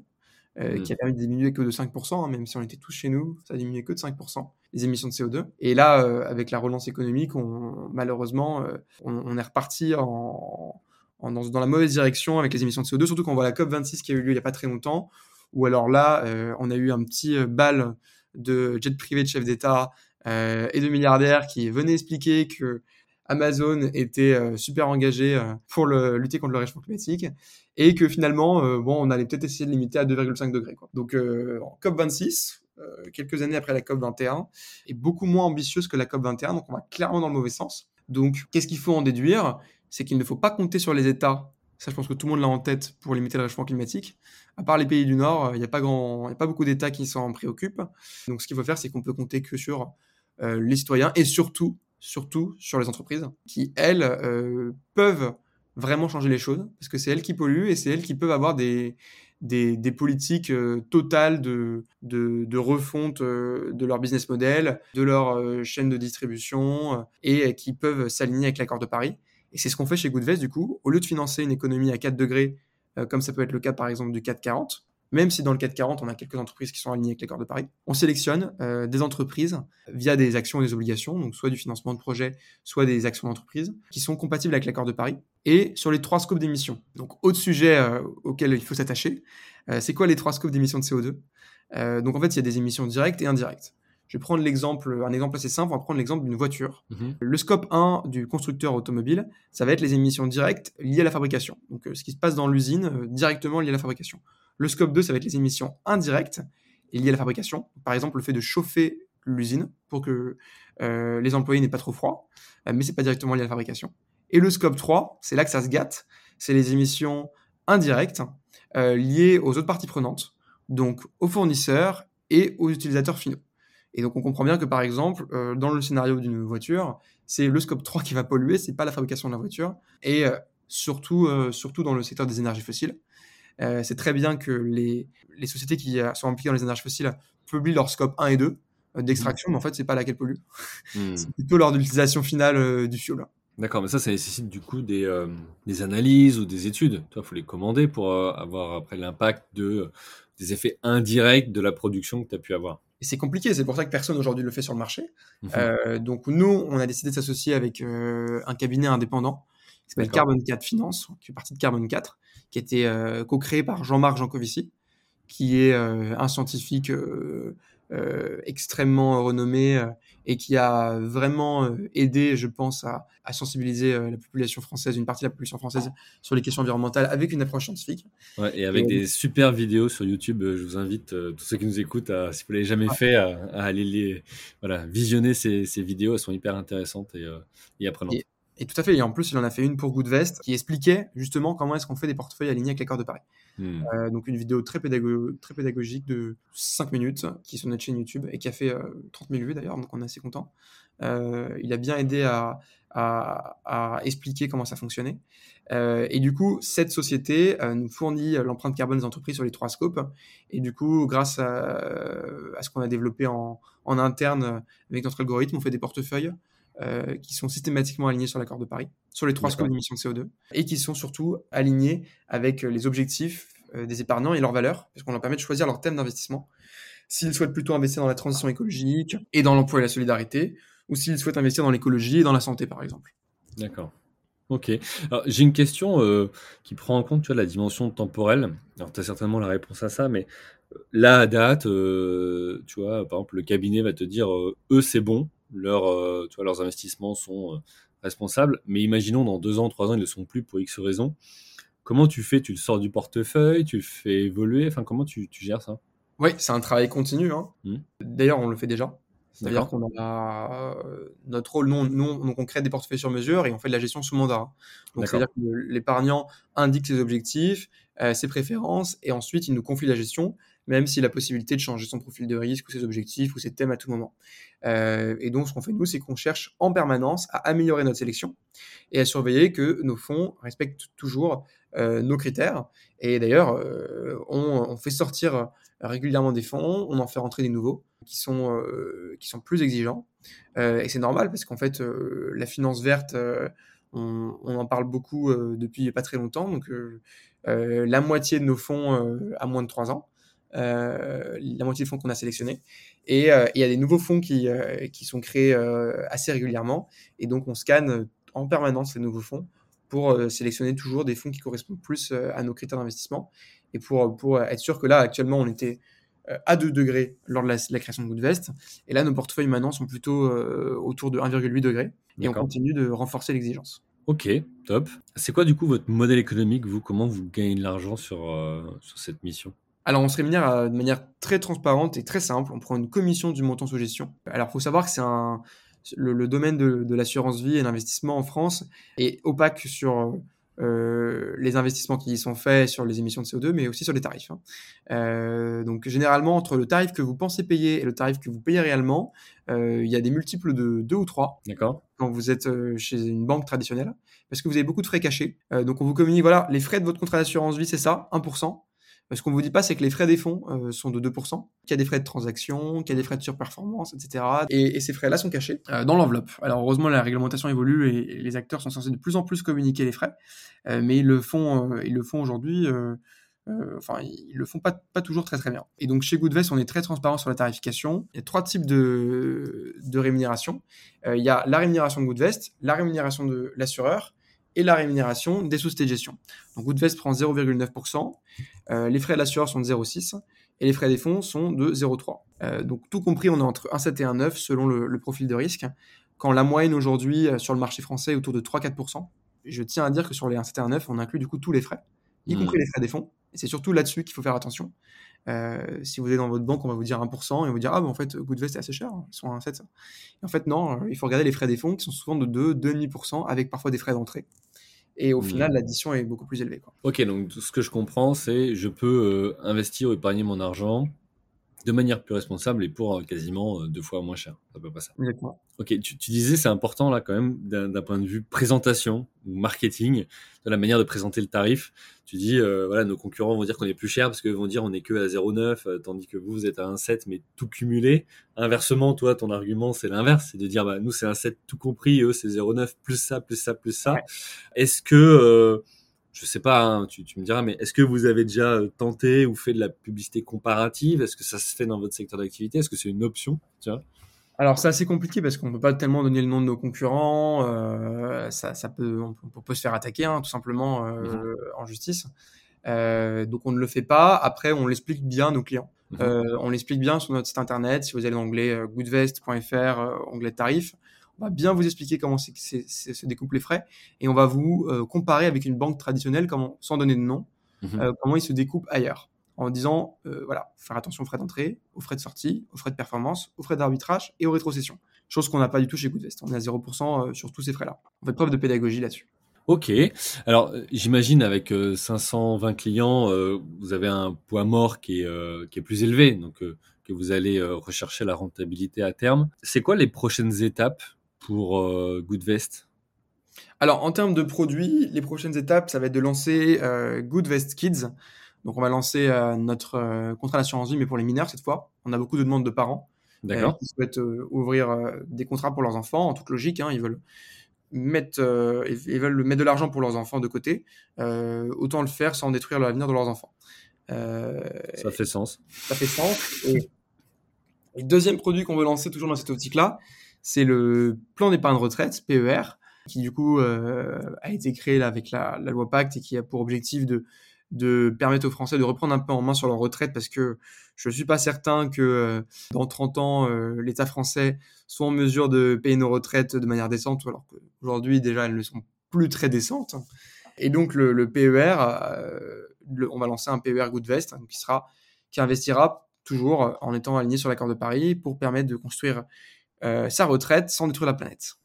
Euh, qui a permis de diminuer que de 5%, hein, même si on était tous chez nous, ça a diminué que de 5% les émissions de CO2. Et là, euh, avec la relance économique, on, malheureusement, euh, on, est reparti en, dans, la mauvaise direction avec les émissions de CO2, surtout quand on voit la COP26 qui a eu lieu il n'y a pas très longtemps, où alors là, on a eu un petit bal de jets privés de chefs d'État et de milliardaires qui venaient expliquer que Amazon était super engagé pour le, lutter contre le réchauffement climatique et que finalement, euh, bon, on allait peut-être essayer de limiter à 2,5 degrés. Quoi. Donc, euh, COP26, euh, quelques années après la COP21, est beaucoup moins ambitieuse que la COP21, donc on va clairement dans le mauvais sens. Donc, qu'est-ce qu'il faut en déduire? C'est qu'il ne faut pas compter sur les États. Ça, je pense que tout le monde l'a en tête pour limiter le réchauffement climatique. À part les pays du Nord, il n'y a pas grand, a pas beaucoup d'États qui s'en préoccupent. Donc, ce qu'il faut faire, c'est qu'on peut compter que sur les citoyens et surtout, surtout sur les entreprises qui, elles, peuvent vraiment changer les choses, parce que c'est elles qui polluent et c'est elles qui peuvent avoir des, des, des politiques euh, totales de, de, de refonte euh, de leur business model, de leur euh, chaîne de distribution, et qui peuvent s'aligner avec l'accord de Paris. Et c'est ce qu'on fait chez Goodvest, du coup, au lieu de financer une économie à 4 degrés, comme ça peut être le cas par exemple du 440, même si dans le 440, on a quelques entreprises qui sont alignées avec l'accord de Paris, on sélectionne euh, des entreprises via des actions et des obligations, donc soit du financement de projet, soit des actions d'entreprise, qui sont compatibles avec l'accord de Paris, et sur les trois scopes d'émissions. Donc, autre sujet euh, auquel il faut s'attacher, euh, c'est quoi les trois scopes d'émissions de CO2 Donc, en fait, il y a des émissions directes et indirectes. Je vais prendre l'exemple, un exemple assez simple, on va prendre l'exemple d'une voiture. Mhm. Le scope 1 du constructeur automobile, ça va être les émissions directes liées à la fabrication. Donc ce qui se passe dans l'usine directement lié à la fabrication. Le scope 2, ça va être les émissions indirectes liées à la fabrication. Par exemple, le fait de chauffer l'usine pour que euh, les employés n'aient pas trop froid, euh, mais c'est pas directement lié à la fabrication. Et le scope 3, c'est là que ça se gâte, c'est les émissions indirectes euh, liées aux autres parties prenantes, donc aux fournisseurs et aux utilisateurs finaux. Et donc on comprend bien que par exemple, euh, dans le scénario d'une voiture, c'est le scope 3 qui va polluer, c'est pas la fabrication de la voiture. Et surtout dans le secteur des énergies fossiles. C'est très bien que les, les sociétés qui sont impliquées dans les énergies fossiles publient leur scope 1 et 2 d'extraction, mais en fait, c'est pas laquelle pollue. Hmm. c'est plutôt lors de l'utilisation finale du fuel. D'accord, mais ça, ça nécessite du coup des, des analyses ou des études. Il faut les commander pour avoir après l'impact de, des effets indirects de la production que tu as pu avoir. Et c'est compliqué, c'est pour ça que personne aujourd'hui le fait sur le marché. Mhm. Euh, donc nous, on a décidé de s'associer avec euh, un cabinet indépendant qui s'appelle. Carbon 4 Finance, qui fait partie de Carbon 4, qui a été euh, co-créé par Jean-Marc Jancovici, qui est euh, un scientifique euh, extrêmement renommé et qui a vraiment aidé, je pense, à, à sensibiliser la population française, une partie de la population française, sur les questions environnementales avec une approche scientifique. Ouais, et avec Et- des super vidéos sur YouTube, je vous invite euh, tous ceux qui nous écoutent, à, si vous l'avez jamais fait, à, à aller les, voilà, visionner ces, ces vidéos. Elles sont hyper intéressantes et, euh, et apprenantes. Et- Et tout à fait. Et en plus, il en a fait une pour Goodvest qui expliquait justement comment est-ce qu'on fait des portefeuilles alignés avec l'accord de Paris. Hmm. Euh, donc une vidéo très, pédago- très pédagogique de 5 minutes qui est sur notre chaîne YouTube et qui a fait euh, 30 000 vues d'ailleurs, donc on est assez content. Euh, il a bien aidé à, à- à expliquer comment ça fonctionnait. Euh, et du coup, cette société euh, nous fournit l'empreinte carbone des entreprises sur les trois scopes. Et du coup, grâce à, à ce qu'on a développé en, en interne avec notre algorithme, on fait des portefeuilles euh, qui sont systématiquement alignés sur l'accord de Paris, sur les trois scopes d'émissions de CO2, et qui sont surtout alignés avec euh, les objectifs euh, des épargnants et leurs valeurs, parce qu'on leur permet de choisir leur thème d'investissement. S'ils souhaitent plutôt investir dans la transition écologique et dans l'emploi et la solidarité, ou s'ils souhaitent investir dans l'écologie et dans la santé, par exemple. D'accord. Ok. J'ai une question euh, qui prend en compte tu vois, la dimension temporelle. Alors, tu as certainement la réponse à ça, mais là, à date, euh, tu vois, par exemple, le cabinet va te dire, euh, eux, c'est bon, leur, euh, tu vois, leurs investissements sont euh, responsables, mais imaginons dans deux ans, trois ans, ils ne le sont plus pour X raisons. Comment tu fais? Tu le sors du portefeuille? Tu le fais évoluer? Enfin, comment tu, tu gères ça? Oui, c'est un travail continu. hein. Mhm. D'ailleurs, on le fait déjà. C'est-à-dire qu'on a euh, notre rôle, nous, nous, donc on crée des portefeuilles sur mesure et on fait de la gestion sous mandat. Donc, c'est-à-dire que l'épargnant indique ses objectifs, euh, ses préférences, et ensuite il nous confie la gestion, même s'il a la possibilité de changer son profil de risque ou ses objectifs ou ses thèmes à tout moment. Euh, et donc, ce qu'on fait, nous, c'est qu'on cherche en permanence à améliorer notre sélection et à surveiller que nos fonds respectent toujours euh, nos critères. Et d'ailleurs, euh, on, fait sortir régulièrement des fonds, on en fait rentrer des nouveaux qui sont, qui sont plus exigeants. Et c'est normal parce qu'en fait, la finance verte, on, en parle beaucoup depuis pas très longtemps. Donc, la moitié de nos fonds a moins de 3 ans. Euh, la moitié des fonds qu'on a sélectionnés. Et euh, il y a des nouveaux fonds qui, euh, qui sont créés assez régulièrement. Et donc, on scanne en permanence ces nouveaux fonds pour sélectionner toujours des fonds qui correspondent plus à nos critères d'investissement. Et pour, pour être sûr que là, actuellement, on était à 2 degrés lors de la, la création de Goodvest. Et là, nos portefeuilles maintenant sont plutôt euh, autour de 1,8 degrés. Et on continue de renforcer l'exigence. Ok, top. C'est quoi du coup votre modèle économique, vous? Comment vous gagnez de l'argent sur, euh, sur cette mission? Alors, on se rémunère euh, de manière très transparente et très simple. On prend une commission du montant sous gestion. Alors, il faut savoir que c'est un le, le domaine de, de l'assurance vie et l'investissement en France est opaque sur euh, les investissements qui y sont faits sur les émissions de CO2, mais aussi sur les tarifs. hein. Euh, donc, généralement, entre le tarif que vous pensez payer et le tarif que vous payez réellement, euh, il y a des multiples de 2 ou 3 D'accord quand vous êtes euh, chez une banque traditionnelle, parce que vous avez beaucoup de frais cachés. Euh, donc on vous communique, voilà, les frais de votre contrat d'assurance vie, c'est ça, 1%. Ce qu'on vous dit pas, c'est que les frais des fonds euh, sont de 2%, qu'il y a des frais de transaction, qu'il y a des frais de surperformance, etc. Et, ces frais-là sont cachés euh, dans l'enveloppe. Alors heureusement, la réglementation évolue et, les acteurs sont censés de plus en plus communiquer les frais, euh, mais ils le font, ils le font aujourd'hui. enfin, ils le font pas, pas toujours très très bien. Et donc chez Goodvest, on est très transparent sur la tarification. Il y a trois types de, de rémunération. Il y a la rémunération de Goodvest, la rémunération de l'assureur et la rémunération des sociétés de gestion. Donc Goodvest prend 0,9%, euh, les frais de l'assureur sont de 0,6% et les frais des fonds sont de 0,3%. Euh, donc tout compris, on est entre 1,7 et 1,9 selon le, le profil de risque, quand la moyenne aujourd'hui euh, sur le marché français est autour de 3-4%. Je tiens à dire que sur les 1,7 et 1,9, on inclut du coup tous les frais, y Hmm. compris les frais des fonds. Et c'est surtout là-dessus qu'il faut faire attention. Euh, si vous êtes dans votre banque, on va vous dire 1% et on va vous dire Ah, ben en fait, Goodvest est assez cher, ils sont à 1,7. Et en fait, non, il faut regarder les frais des fonds qui sont souvent de 2, 2,5% avec parfois des frais d'entrée. Et au Hmm. final, l'addition est beaucoup plus élevée. Quoi. Ok, donc ce que je comprends, c'est je peux euh, investir ou épargner mon argent de manière plus responsable et pour quasiment deux fois moins cher. Ça peut pas ça. Exactement. Ok, tu, tu disais c'est important là quand même d'un point de vue présentation ou marketing, de la manière de présenter le tarif. Tu dis euh, voilà nos concurrents vont dire qu'on est plus cher parce qu'ils vont dire on est que à 0,9 euh, tandis que vous vous êtes à 1,7 mais tout cumulé. Inversement, toi ton argument c'est l'inverse, c'est de dire bah nous c'est 1,7 tout compris, eux c'est 0,9 plus ça plus ça plus ça. Est-ce que euh, je sais pas, hein, tu, tu, me diras, mais est-ce que vous avez déjà tenté ou fait de la publicité comparative? Est-ce que ça se fait dans votre secteur d'activité? Est-ce que c'est une option? Tu vois? Alors c'est assez compliqué parce qu'on peut pas tellement donner le nom de nos concurrents. Euh, ça, ça, peut, on, peut se faire attaquer hein, tout simplement euh, mmh en justice. Euh, donc on ne le fait pas. Après, on l'explique bien à nos clients. Mmh euh, on l'explique bien sur notre site internet. Si vous allez dans l'onglet euh, goodvest.fr, euh, onglet tarif, on va bien vous expliquer comment c'est, se découpent les frais et on va vous comparer avec une banque traditionnelle, comment, sans donner de nom, mmh comment ils se découpent ailleurs en disant, euh, voilà, faire attention aux frais d'entrée, aux frais de sortie, aux frais de performance, aux frais d'arbitrage et aux rétrocessions. Chose qu'on n'a pas du tout chez Goodvest. On est à 0% euh, sur tous ces frais-là. On fait preuve de pédagogie là-dessus. Ok. Alors, euh, j'imagine avec 520 clients, vous avez un poids mort qui est, qui est plus élevé, donc que vous allez rechercher la rentabilité à terme. C'est quoi les prochaines étapes pour Goodvest? Alors, en termes de produits, les prochaines étapes, ça va être de lancer Goodvest Kids. Donc, on va lancer euh, notre euh, contrat d'assurance vie, mais pour les mineurs cette fois. On a beaucoup de demandes de parents euh, qui souhaitent ouvrir des contrats pour leurs enfants, en toute logique. Hein, ils veulent mettre, ils veulent mettre de l'argent pour leurs enfants de côté. autant le faire sans détruire l'avenir de leurs enfants. ça fait sens. Ça fait sens. Et, le deuxième produit qu'on veut lancer toujours dans cette optique-là, c'est le plan d'épargne retraite, PER, qui du coup a été créé avec la, loi Pacte et qui a pour objectif de permettre aux Français de reprendre un peu en main sur leur retraite parce que je ne suis pas certain que euh, dans 30 ans, euh, l'État français soit en mesure de payer nos retraites de manière décente, alors qu'aujourd'hui, déjà, elles ne sont plus très décentes. Et donc, le, PER, euh, on va lancer un PER Goodvest hein, qui, sera, qui investira toujours en étant aligné sur l'accord de Paris pour permettre de construire sa retraite sans détruire la planète.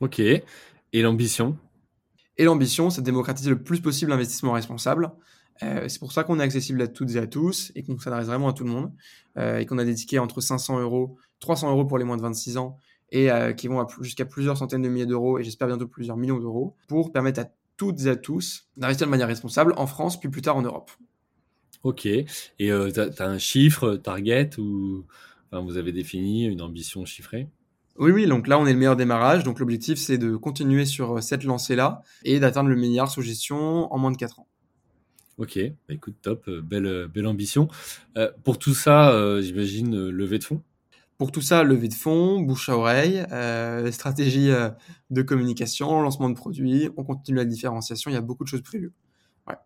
Ok. Et l'ambition? Et l'ambition, c'est de démocratiser le plus possible l'investissement responsable. Euh, c'est pour ça qu'on est accessible à toutes et à tous et qu'on s'adresse vraiment à tout le monde euh, et qu'on a des tickets entre 500 euros, 300 euros pour les moins de 26 ans et euh, qui vont jusqu'à plusieurs centaines de milliers d'euros et j'espère bientôt plusieurs millions d'euros pour permettre à toutes et à tous d'investir de manière responsable en France puis plus tard en Europe. Ok. Et tu as, un chiffre, target ou enfin, vous avez défini une ambition chiffrée oui, oui, donc là, on est le meilleur démarrage. Donc l'objectif, c'est de continuer sur euh, cette lancée-là et d'atteindre le milliard sous gestion en moins de 4 ans. Ok, bah, écoute, top, euh, belle, euh, belle ambition. pour tout ça, j'imagine, levée de fonds Pour tout ça, levée de fonds, bouche à oreille, stratégie de communication, lancement de produits, on continue la différenciation, il y a beaucoup de choses prévues. Ouais.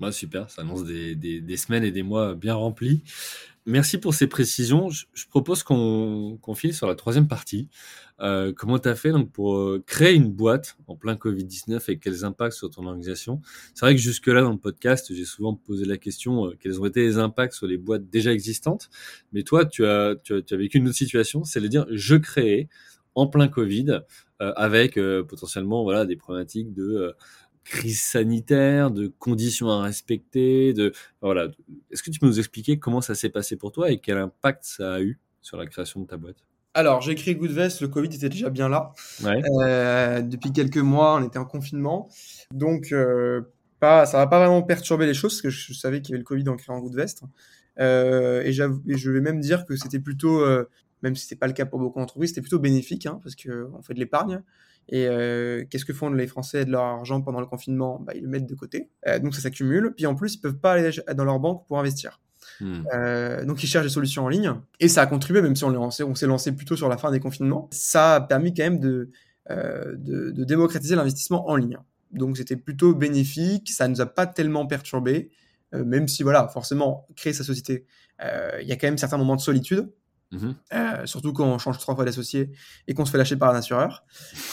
Bah, super, ça annonce des, des, des, semaines et des mois bien remplis. Merci pour ces précisions. Je, propose qu'on file sur la troisième partie. Euh, comment tu as fait donc, pour euh, créer une boîte en plein Covid-19 et quels impacts sur ton organisation? C'est vrai que jusque-là, dans le podcast, j'ai souvent posé la question euh, quels ont été les impacts sur les boîtes déjà existantes? Mais toi, tu as, tu as, tu as vécu une autre situation, c'est de dire je crée en plein Covid euh, avec potentiellement voilà, des problématiques de crise sanitaire, de conditions à respecter, de voilà. Est-ce que tu peux nous expliquer comment ça s'est passé pour toi et quel impact ça a eu sur la création de ta boîte? Alors, j'ai créé Goodvest, le Covid était déjà bien là. Euh, depuis quelques mois, on était en confinement, donc euh, pas, ça va pas vraiment perturber les choses parce que je savais qu'il y avait le Covid en créant Goodvest. Euh, et, et, je vais même dire que c'était plutôt, euh, même si c'était pas le cas pour beaucoup d'entreprises, c'était plutôt bénéfique hein, parce qu'on fait de l'épargne. Et euh, qu'est-ce que font les Français de leur argent pendant le confinement? Bah, Ils le mettent de côté. Euh, donc ça s'accumule. Puis en plus, ils peuvent pas aller dans leur banque pour investir. Hmm. Euh, donc ils cherchent des solutions en ligne. Et ça a contribué, même si on, lancé, on s'est lancé plutôt sur la fin des confinements, ça a permis quand même de, de, de démocratiser l'investissement en ligne. Donc c'était plutôt bénéfique, ça ne nous a pas tellement perturbé, même si voilà, forcément, créer sa société, il y a quand même certains moments de solitude. Mmh euh, surtout quand on change trois fois d'associé et qu'on se fait lâcher par un assureur.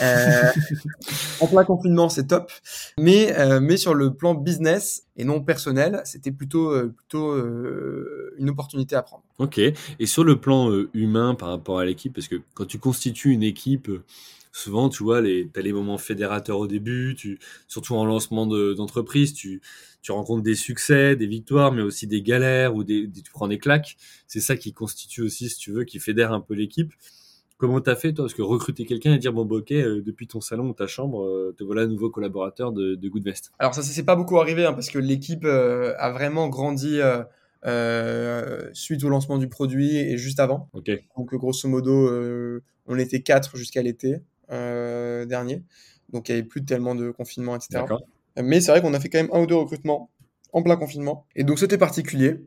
Euh, en plein confinement, c'est top. Mais, euh, mais sur le plan business et non personnel, c'était plutôt, plutôt une opportunité à prendre. Ok. Et sur le plan humain par rapport à l'équipe, parce que quand tu constitues une équipe souvent, tu vois, les, as les moments fédérateurs au début, tu, surtout en lancement d'entreprise, tu, tu rencontres des succès, des victoires, mais aussi des galères ou des, tu prends des claques. C'est ça qui constitue aussi, si tu veux, qui fédère un peu l'équipe. Comment t'as fait toi? Parce que recruter quelqu'un et dire bon bah, ok euh, depuis ton salon ou ta chambre euh, te voilà nouveau collaborateur de, de Goodvest. Alors ça c'est pas beaucoup arrivé hein, parce que l'équipe euh, a vraiment grandi suite au lancement du produit et juste avant. Ok. Donc grosso modo on était quatre jusqu'à l'été dernier. Donc il y avait plus tellement de confinement etc. Mais c'est vrai qu'on a fait quand même un ou deux recrutements en plein confinement et donc c'était particulier.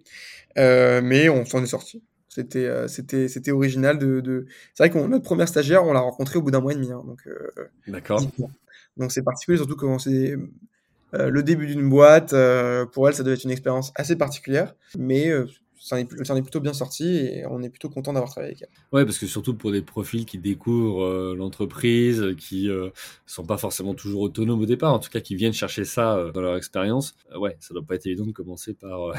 mais on s'en est sorti. C'était euh, c'était c'était original de, de... c'est vrai qu'on notre première stagiaire on l'a rencontrée au bout d'un mois et demi hein, donc euh, d'accord donc c'est particulier surtout quand c'est euh, le début d'une boîte pour elle ça devait être une expérience assez particulière mais ça en, est, plutôt bien sorti et on est plutôt content d'avoir travaillé avec elle. Ouais, parce que surtout pour des profils qui découvrent euh, l'entreprise, qui euh, sont pas forcément toujours autonomes au départ, en tout cas qui viennent chercher ça euh, dans leur expérience, ouais, ça doit pas être évident de commencer par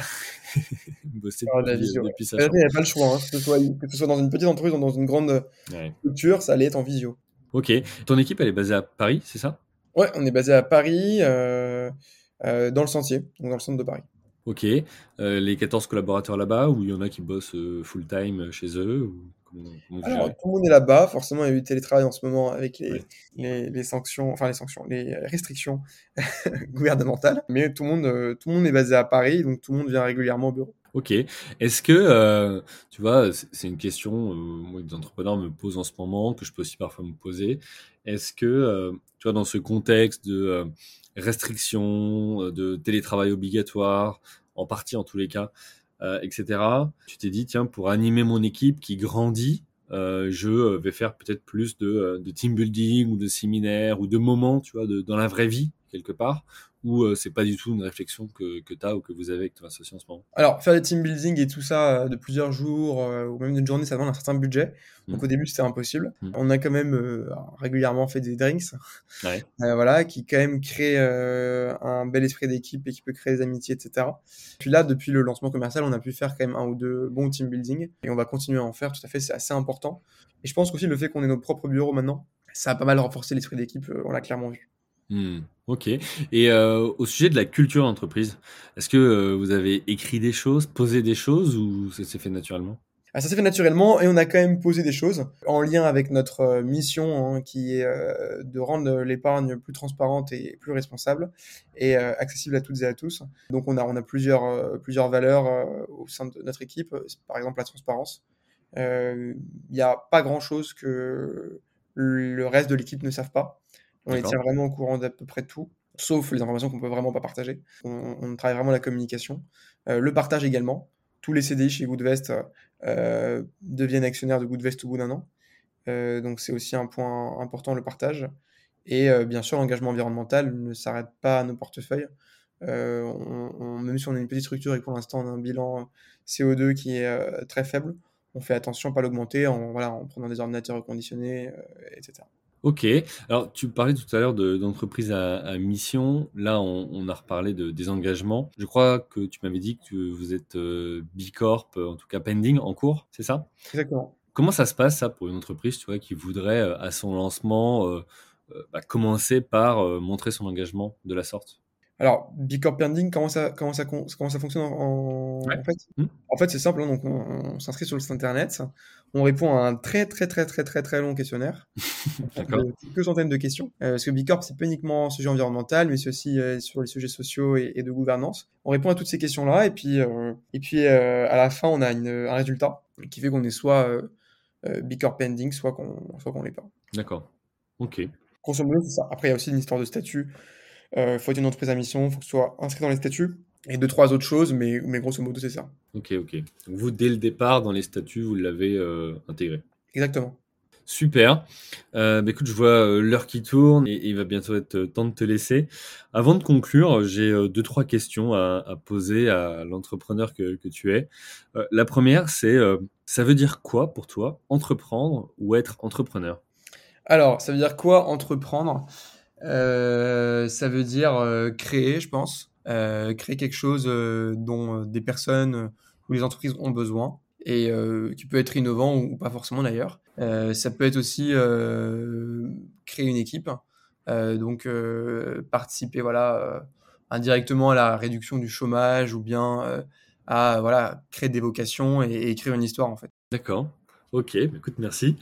bosser ah, depuis, depuis sa Il n'y a pas le choix, hein, que, ce soit, que, ce soit, dans une petite entreprise ou dans une grande structure, ça allait être en visio. Ok. Ton équipe, elle est basée à Paris, c'est ça? Ouais, on est basé à Paris, dans le Sentier, donc dans le centre de Paris. Ok. Euh, les 14 collaborateurs là-bas, ou il y en a qui bossent euh, full-time euh, chez eux ou Alors, tout le monde est là-bas. Forcément, il y a eu télétravail en ce moment avec les, les, les sanctions, enfin les sanctions, les restrictions gouvernementales. Mais tout le, monde, tout le monde est basé à Paris, donc tout le monde vient régulièrement au bureau. Ok. Est-ce que, tu vois, c'est une question que des entrepreneurs me posent en ce moment, que je peux aussi parfois me poser. Est-ce que, tu vois, dans ce contexte de restrictions, euh, de télétravail obligatoire, en partie en tous les cas, euh, etc. Tu t'es dit, tiens, pour animer mon équipe qui grandit, euh, je vais faire peut-être plus de, team building ou de séminaires ou de moments, tu vois, dans la vraie vie, quelque part, ou euh, c'est pas du tout une réflexion que, que tu as ou que vous avez avec ton associé en ce moment? Alors, faire des team building et tout ça euh, de plusieurs jours euh, ou même d'une journée, ça demande un certain budget. Donc, mm. au début, c'était impossible. Mm. On a quand même régulièrement fait des drinks, ouais. voilà, qui quand même créent un bel esprit d'équipe et qui peut créer des amitiés, etc. Puis là, depuis le lancement commercial, on a pu faire quand même un ou deux bons team building et on va continuer à en faire. Tout à fait, c'est assez important. Et je pense aussi le fait qu'on ait nos propres bureaux maintenant, ça a pas mal renforcé l'esprit d'équipe. on l'a clairement vu. Hmm, ok. Et euh, au sujet de la culture d'entreprise, est-ce que euh, vous avez écrit des choses, posé des choses ou ça s'est fait naturellement? Ah, Ça s'est fait naturellement et on a quand même posé des choses en lien avec notre euh, mission hein, qui est de rendre l'épargne plus transparente et plus responsable et accessible à toutes et à tous. Donc on a, on a plusieurs, plusieurs valeurs au sein de notre équipe, par exemple la transparence. Il n'y a pas grand-chose que le reste de l'équipe ne savent pas. On les tient vraiment au courant d'à peu près tout, sauf les informations qu'on peut vraiment pas partager. On, travaille vraiment la communication. Euh, le partage également. Tous les CDI chez Goodvest euh, deviennent actionnaires de Goodvest au bout d'un an. Euh, donc c'est aussi un point important, le partage. Et bien sûr, l'engagement environnemental ne s'arrête pas à nos portefeuilles. On, même si on a une petite structure et pour l'instant on a un bilan CO2 qui est très faible, on fait attention à ne pas l'augmenter en, voilà, en prenant des ordinateurs reconditionnés, etc. Ok. Alors, tu parlais tout à l'heure d'entreprise à, mission. Là, on, a reparlé de, des engagements. Je crois que tu m'avais dit que vous êtes euh, Bicorp, en tout cas pending, en cours, c'est ça? Exactement. Comment ça se passe, ça, pour une entreprise tu vois, qui voudrait, euh, à son lancement, euh, bah, commencer par montrer son engagement de la sorte? Alors, Bicorp Pending, comment ça, comment ça, comment ça fonctionne en, fait? Mmh. En fait, c'est simple. Hein, donc, on, s'inscrit sur le site internet. On répond à un très, très, très, très, très, très long questionnaire. de quelques centaines de questions. Euh, parce que Bicorp, c'est pas uniquement sujet environnemental, mais c'est aussi euh, sur les sujets sociaux et, de gouvernance. On répond à toutes ces questions-là. Et puis, euh, et puis à la fin, on a une, un résultat qui fait qu'on est soit Bicorp Pending, soit qu'on soit qu'on l'est pas. D'accord. Ok. Grosso modo, c'est ça. Après, il y a aussi une histoire de statut. Il euh, faut être une entreprise à mission, il faut que ce soit inscrit dans les statuts. Et deux, trois autres choses, mais, mais grosso modo, c'est ça. Ok, ok. Donc vous, dès le départ, dans les statuts, vous l'avez euh, intégré. Exactement. Super. Euh, bah, écoute, je vois l'heure qui tourne et, il va bientôt être temps de te laisser. Avant de conclure, j'ai deux, trois questions à, à poser à l'entrepreneur que, que, tu es. la première, c'est ça veut dire quoi pour toi, entreprendre ou être entrepreneur? Alors, ça veut dire quoi entreprendre? Ça veut dire euh, créer, je pense, euh, créer quelque chose dont des personnes ou les entreprises ont besoin et qui peut être innovant ou, pas forcément d'ailleurs. ça peut être aussi créer une équipe, donc participer voilà indirectement à la réduction du chômage ou bien à voilà créer des vocations et, écrire une histoire en fait. D'accord. Ok, bah, écoute, merci.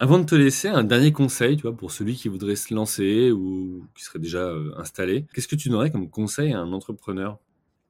Avant de te laisser, un dernier conseil, tu vois, pour celui qui voudrait se lancer ou qui serait déjà installé. Qu'est-ce que tu donnerais comme conseil à un entrepreneur?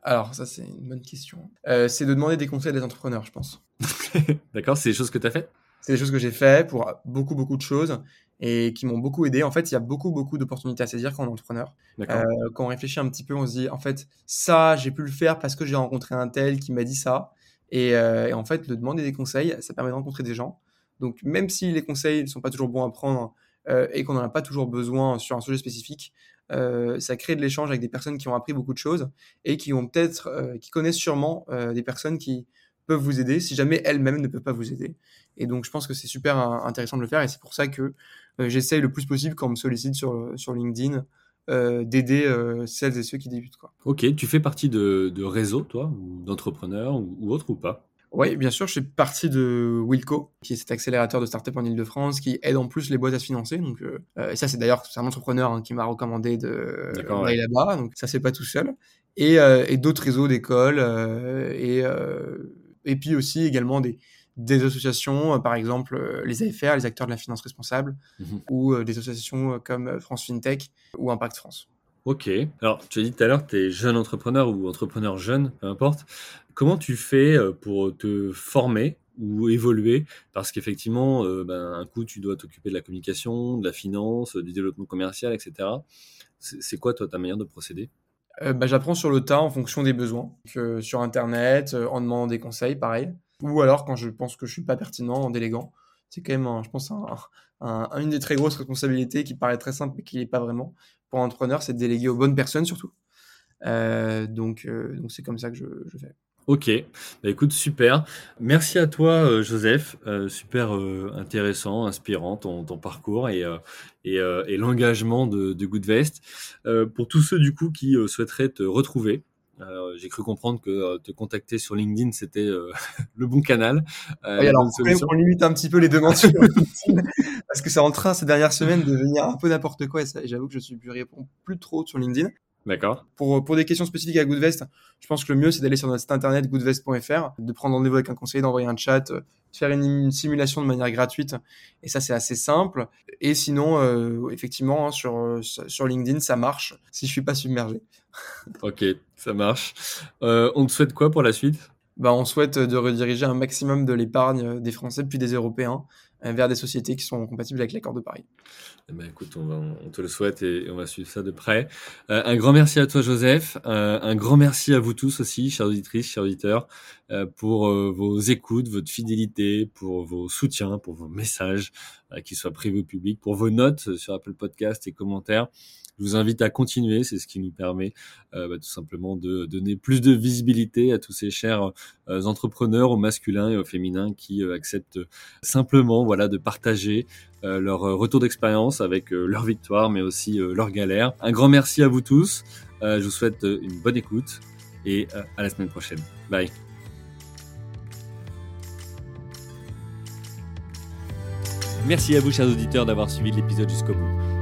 Alors, ça, c'est une bonne question. Euh, c'est de demander des conseils à des entrepreneurs, je pense. D'accord, c'est des choses que tu as faites? C'est des choses que j'ai fait pour beaucoup, beaucoup de choses et qui m'ont beaucoup aidé. En fait, il y a beaucoup, beaucoup d'opportunités à saisir quand on est entrepreneur. Euh, quand on réfléchit un petit peu, on se dit, en fait, ça, j'ai pu le faire parce que j'ai rencontré un tel qui m'a dit ça. Et, euh, et, en fait, de demander des conseils, ça permet de rencontrer des gens. Donc, même si les conseils ne sont pas toujours bons à prendre euh, et qu'on n'en a pas toujours besoin sur un sujet spécifique, euh, ça crée de l'échange avec des personnes qui ont appris beaucoup de choses et qui ont peut-être, qui connaissent sûrement des personnes qui peuvent vous aider si jamais elles-mêmes ne peuvent pas vous aider. Et donc, je pense que c'est super intéressant de le faire et c'est pour ça que j'essaye le plus possible quand on me sollicite sur LinkedIn d'aider celles et ceux qui débutent. Quoi. Ok, tu fais partie de, de réseaux, toi, ou d'entrepreneurs ou, ou autre ou pas? Oui, bien sûr, je fais partie de Wilco, qui est cet accélérateur de start-up en Ile-de-France, qui aide en plus les boîtes à se financer. Donc, euh, euh, et ça, c'est d'ailleurs un entrepreneur hein, qui m'a recommandé de d'aller là-bas, donc ça c'est pas tout seul. Et, euh, et d'autres réseaux d'écoles et et puis aussi également des des associations, par exemple les AFR, les acteurs de la finance responsable, mmh ou des associations comme France FinTech ou Impact France. Ok. Alors, tu as dit tout à l'heure, tu es jeune entrepreneur ou entrepreneur jeune, peu importe. Comment tu fais euh, pour te former ou évoluer? Parce qu'effectivement, euh, ben, un coup, tu dois t'occuper de la communication, de la finance, du développement commercial, etc. C'est quoi, toi, ta manière de procéder? Euh, bah, J'apprends sur le tas en fonction des besoins. sur Internet, en demandant des conseils, pareil. Ou alors quand je pense que je suis pas pertinent, en déléguant. C'est quand même, je pense, une des très grosses responsabilités qui paraît très simple mais qui n'est pas vraiment. Pour un entrepreneur, c'est de déléguer aux bonnes personnes surtout. donc, donc c'est comme ça que je fais. Ok, bah, écoute, super. Merci à toi, euh, Joseph. Euh, super euh, intéressant, inspirant ton, parcours et l'engagement de, de Goodvest. pour tous ceux du coup qui souhaiteraient te retrouver, j'ai cru comprendre que te contacter sur LinkedIn c'était le bon canal. oui, alors on limite un petit peu les demandes sur LinkedIn parce que c'est en train ces dernières semaines de devenir un peu n'importe quoi et, j'avoue que je suis plus réponds plus trop sur LinkedIn. D'accord. Pour, pour des questions spécifiques à Goodvest, je pense que le mieux, c'est d'aller sur notre site internet goodvest.fr, de prendre rendez-vous avec un conseiller, d'envoyer un chat, de faire une, simulation de manière gratuite. Et ça, c'est assez simple. Et sinon, euh, effectivement, hein, sur, sur LinkedIn, ça marche si je suis pas submergé. ok, ça marche. Euh, on te souhaite quoi pour la suite? Bah, on souhaite de rediriger un maximum de l'épargne des Français puis des Européens euh, vers des sociétés qui sont compatibles avec l'accord de Paris. Eh ben, écoute, on, te le souhaite et, on va suivre ça de près. Euh, un grand merci à toi, Joseph. Euh, un grand merci à vous tous aussi, chers auditrices, chers auditeurs, pour vos écoutes, votre fidélité, pour vos soutiens, pour vos messages, qu'ils soient privés ou publics, pour vos notes sur Apple Podcast et commentaires. Je vous invite à continuer, c'est ce qui nous permet euh, bah, tout simplement de donner plus de visibilité à tous ces chers euh, entrepreneurs, au masculin et au féminin, qui euh, acceptent simplement voilà de partager leur retour d'expérience avec leur victoire, mais aussi leur galère. Un grand merci à vous tous. je vous souhaite une bonne écoute et à la semaine prochaine. Bye. Merci à vous, chers auditeurs, d'avoir suivi l'épisode jusqu'au bout.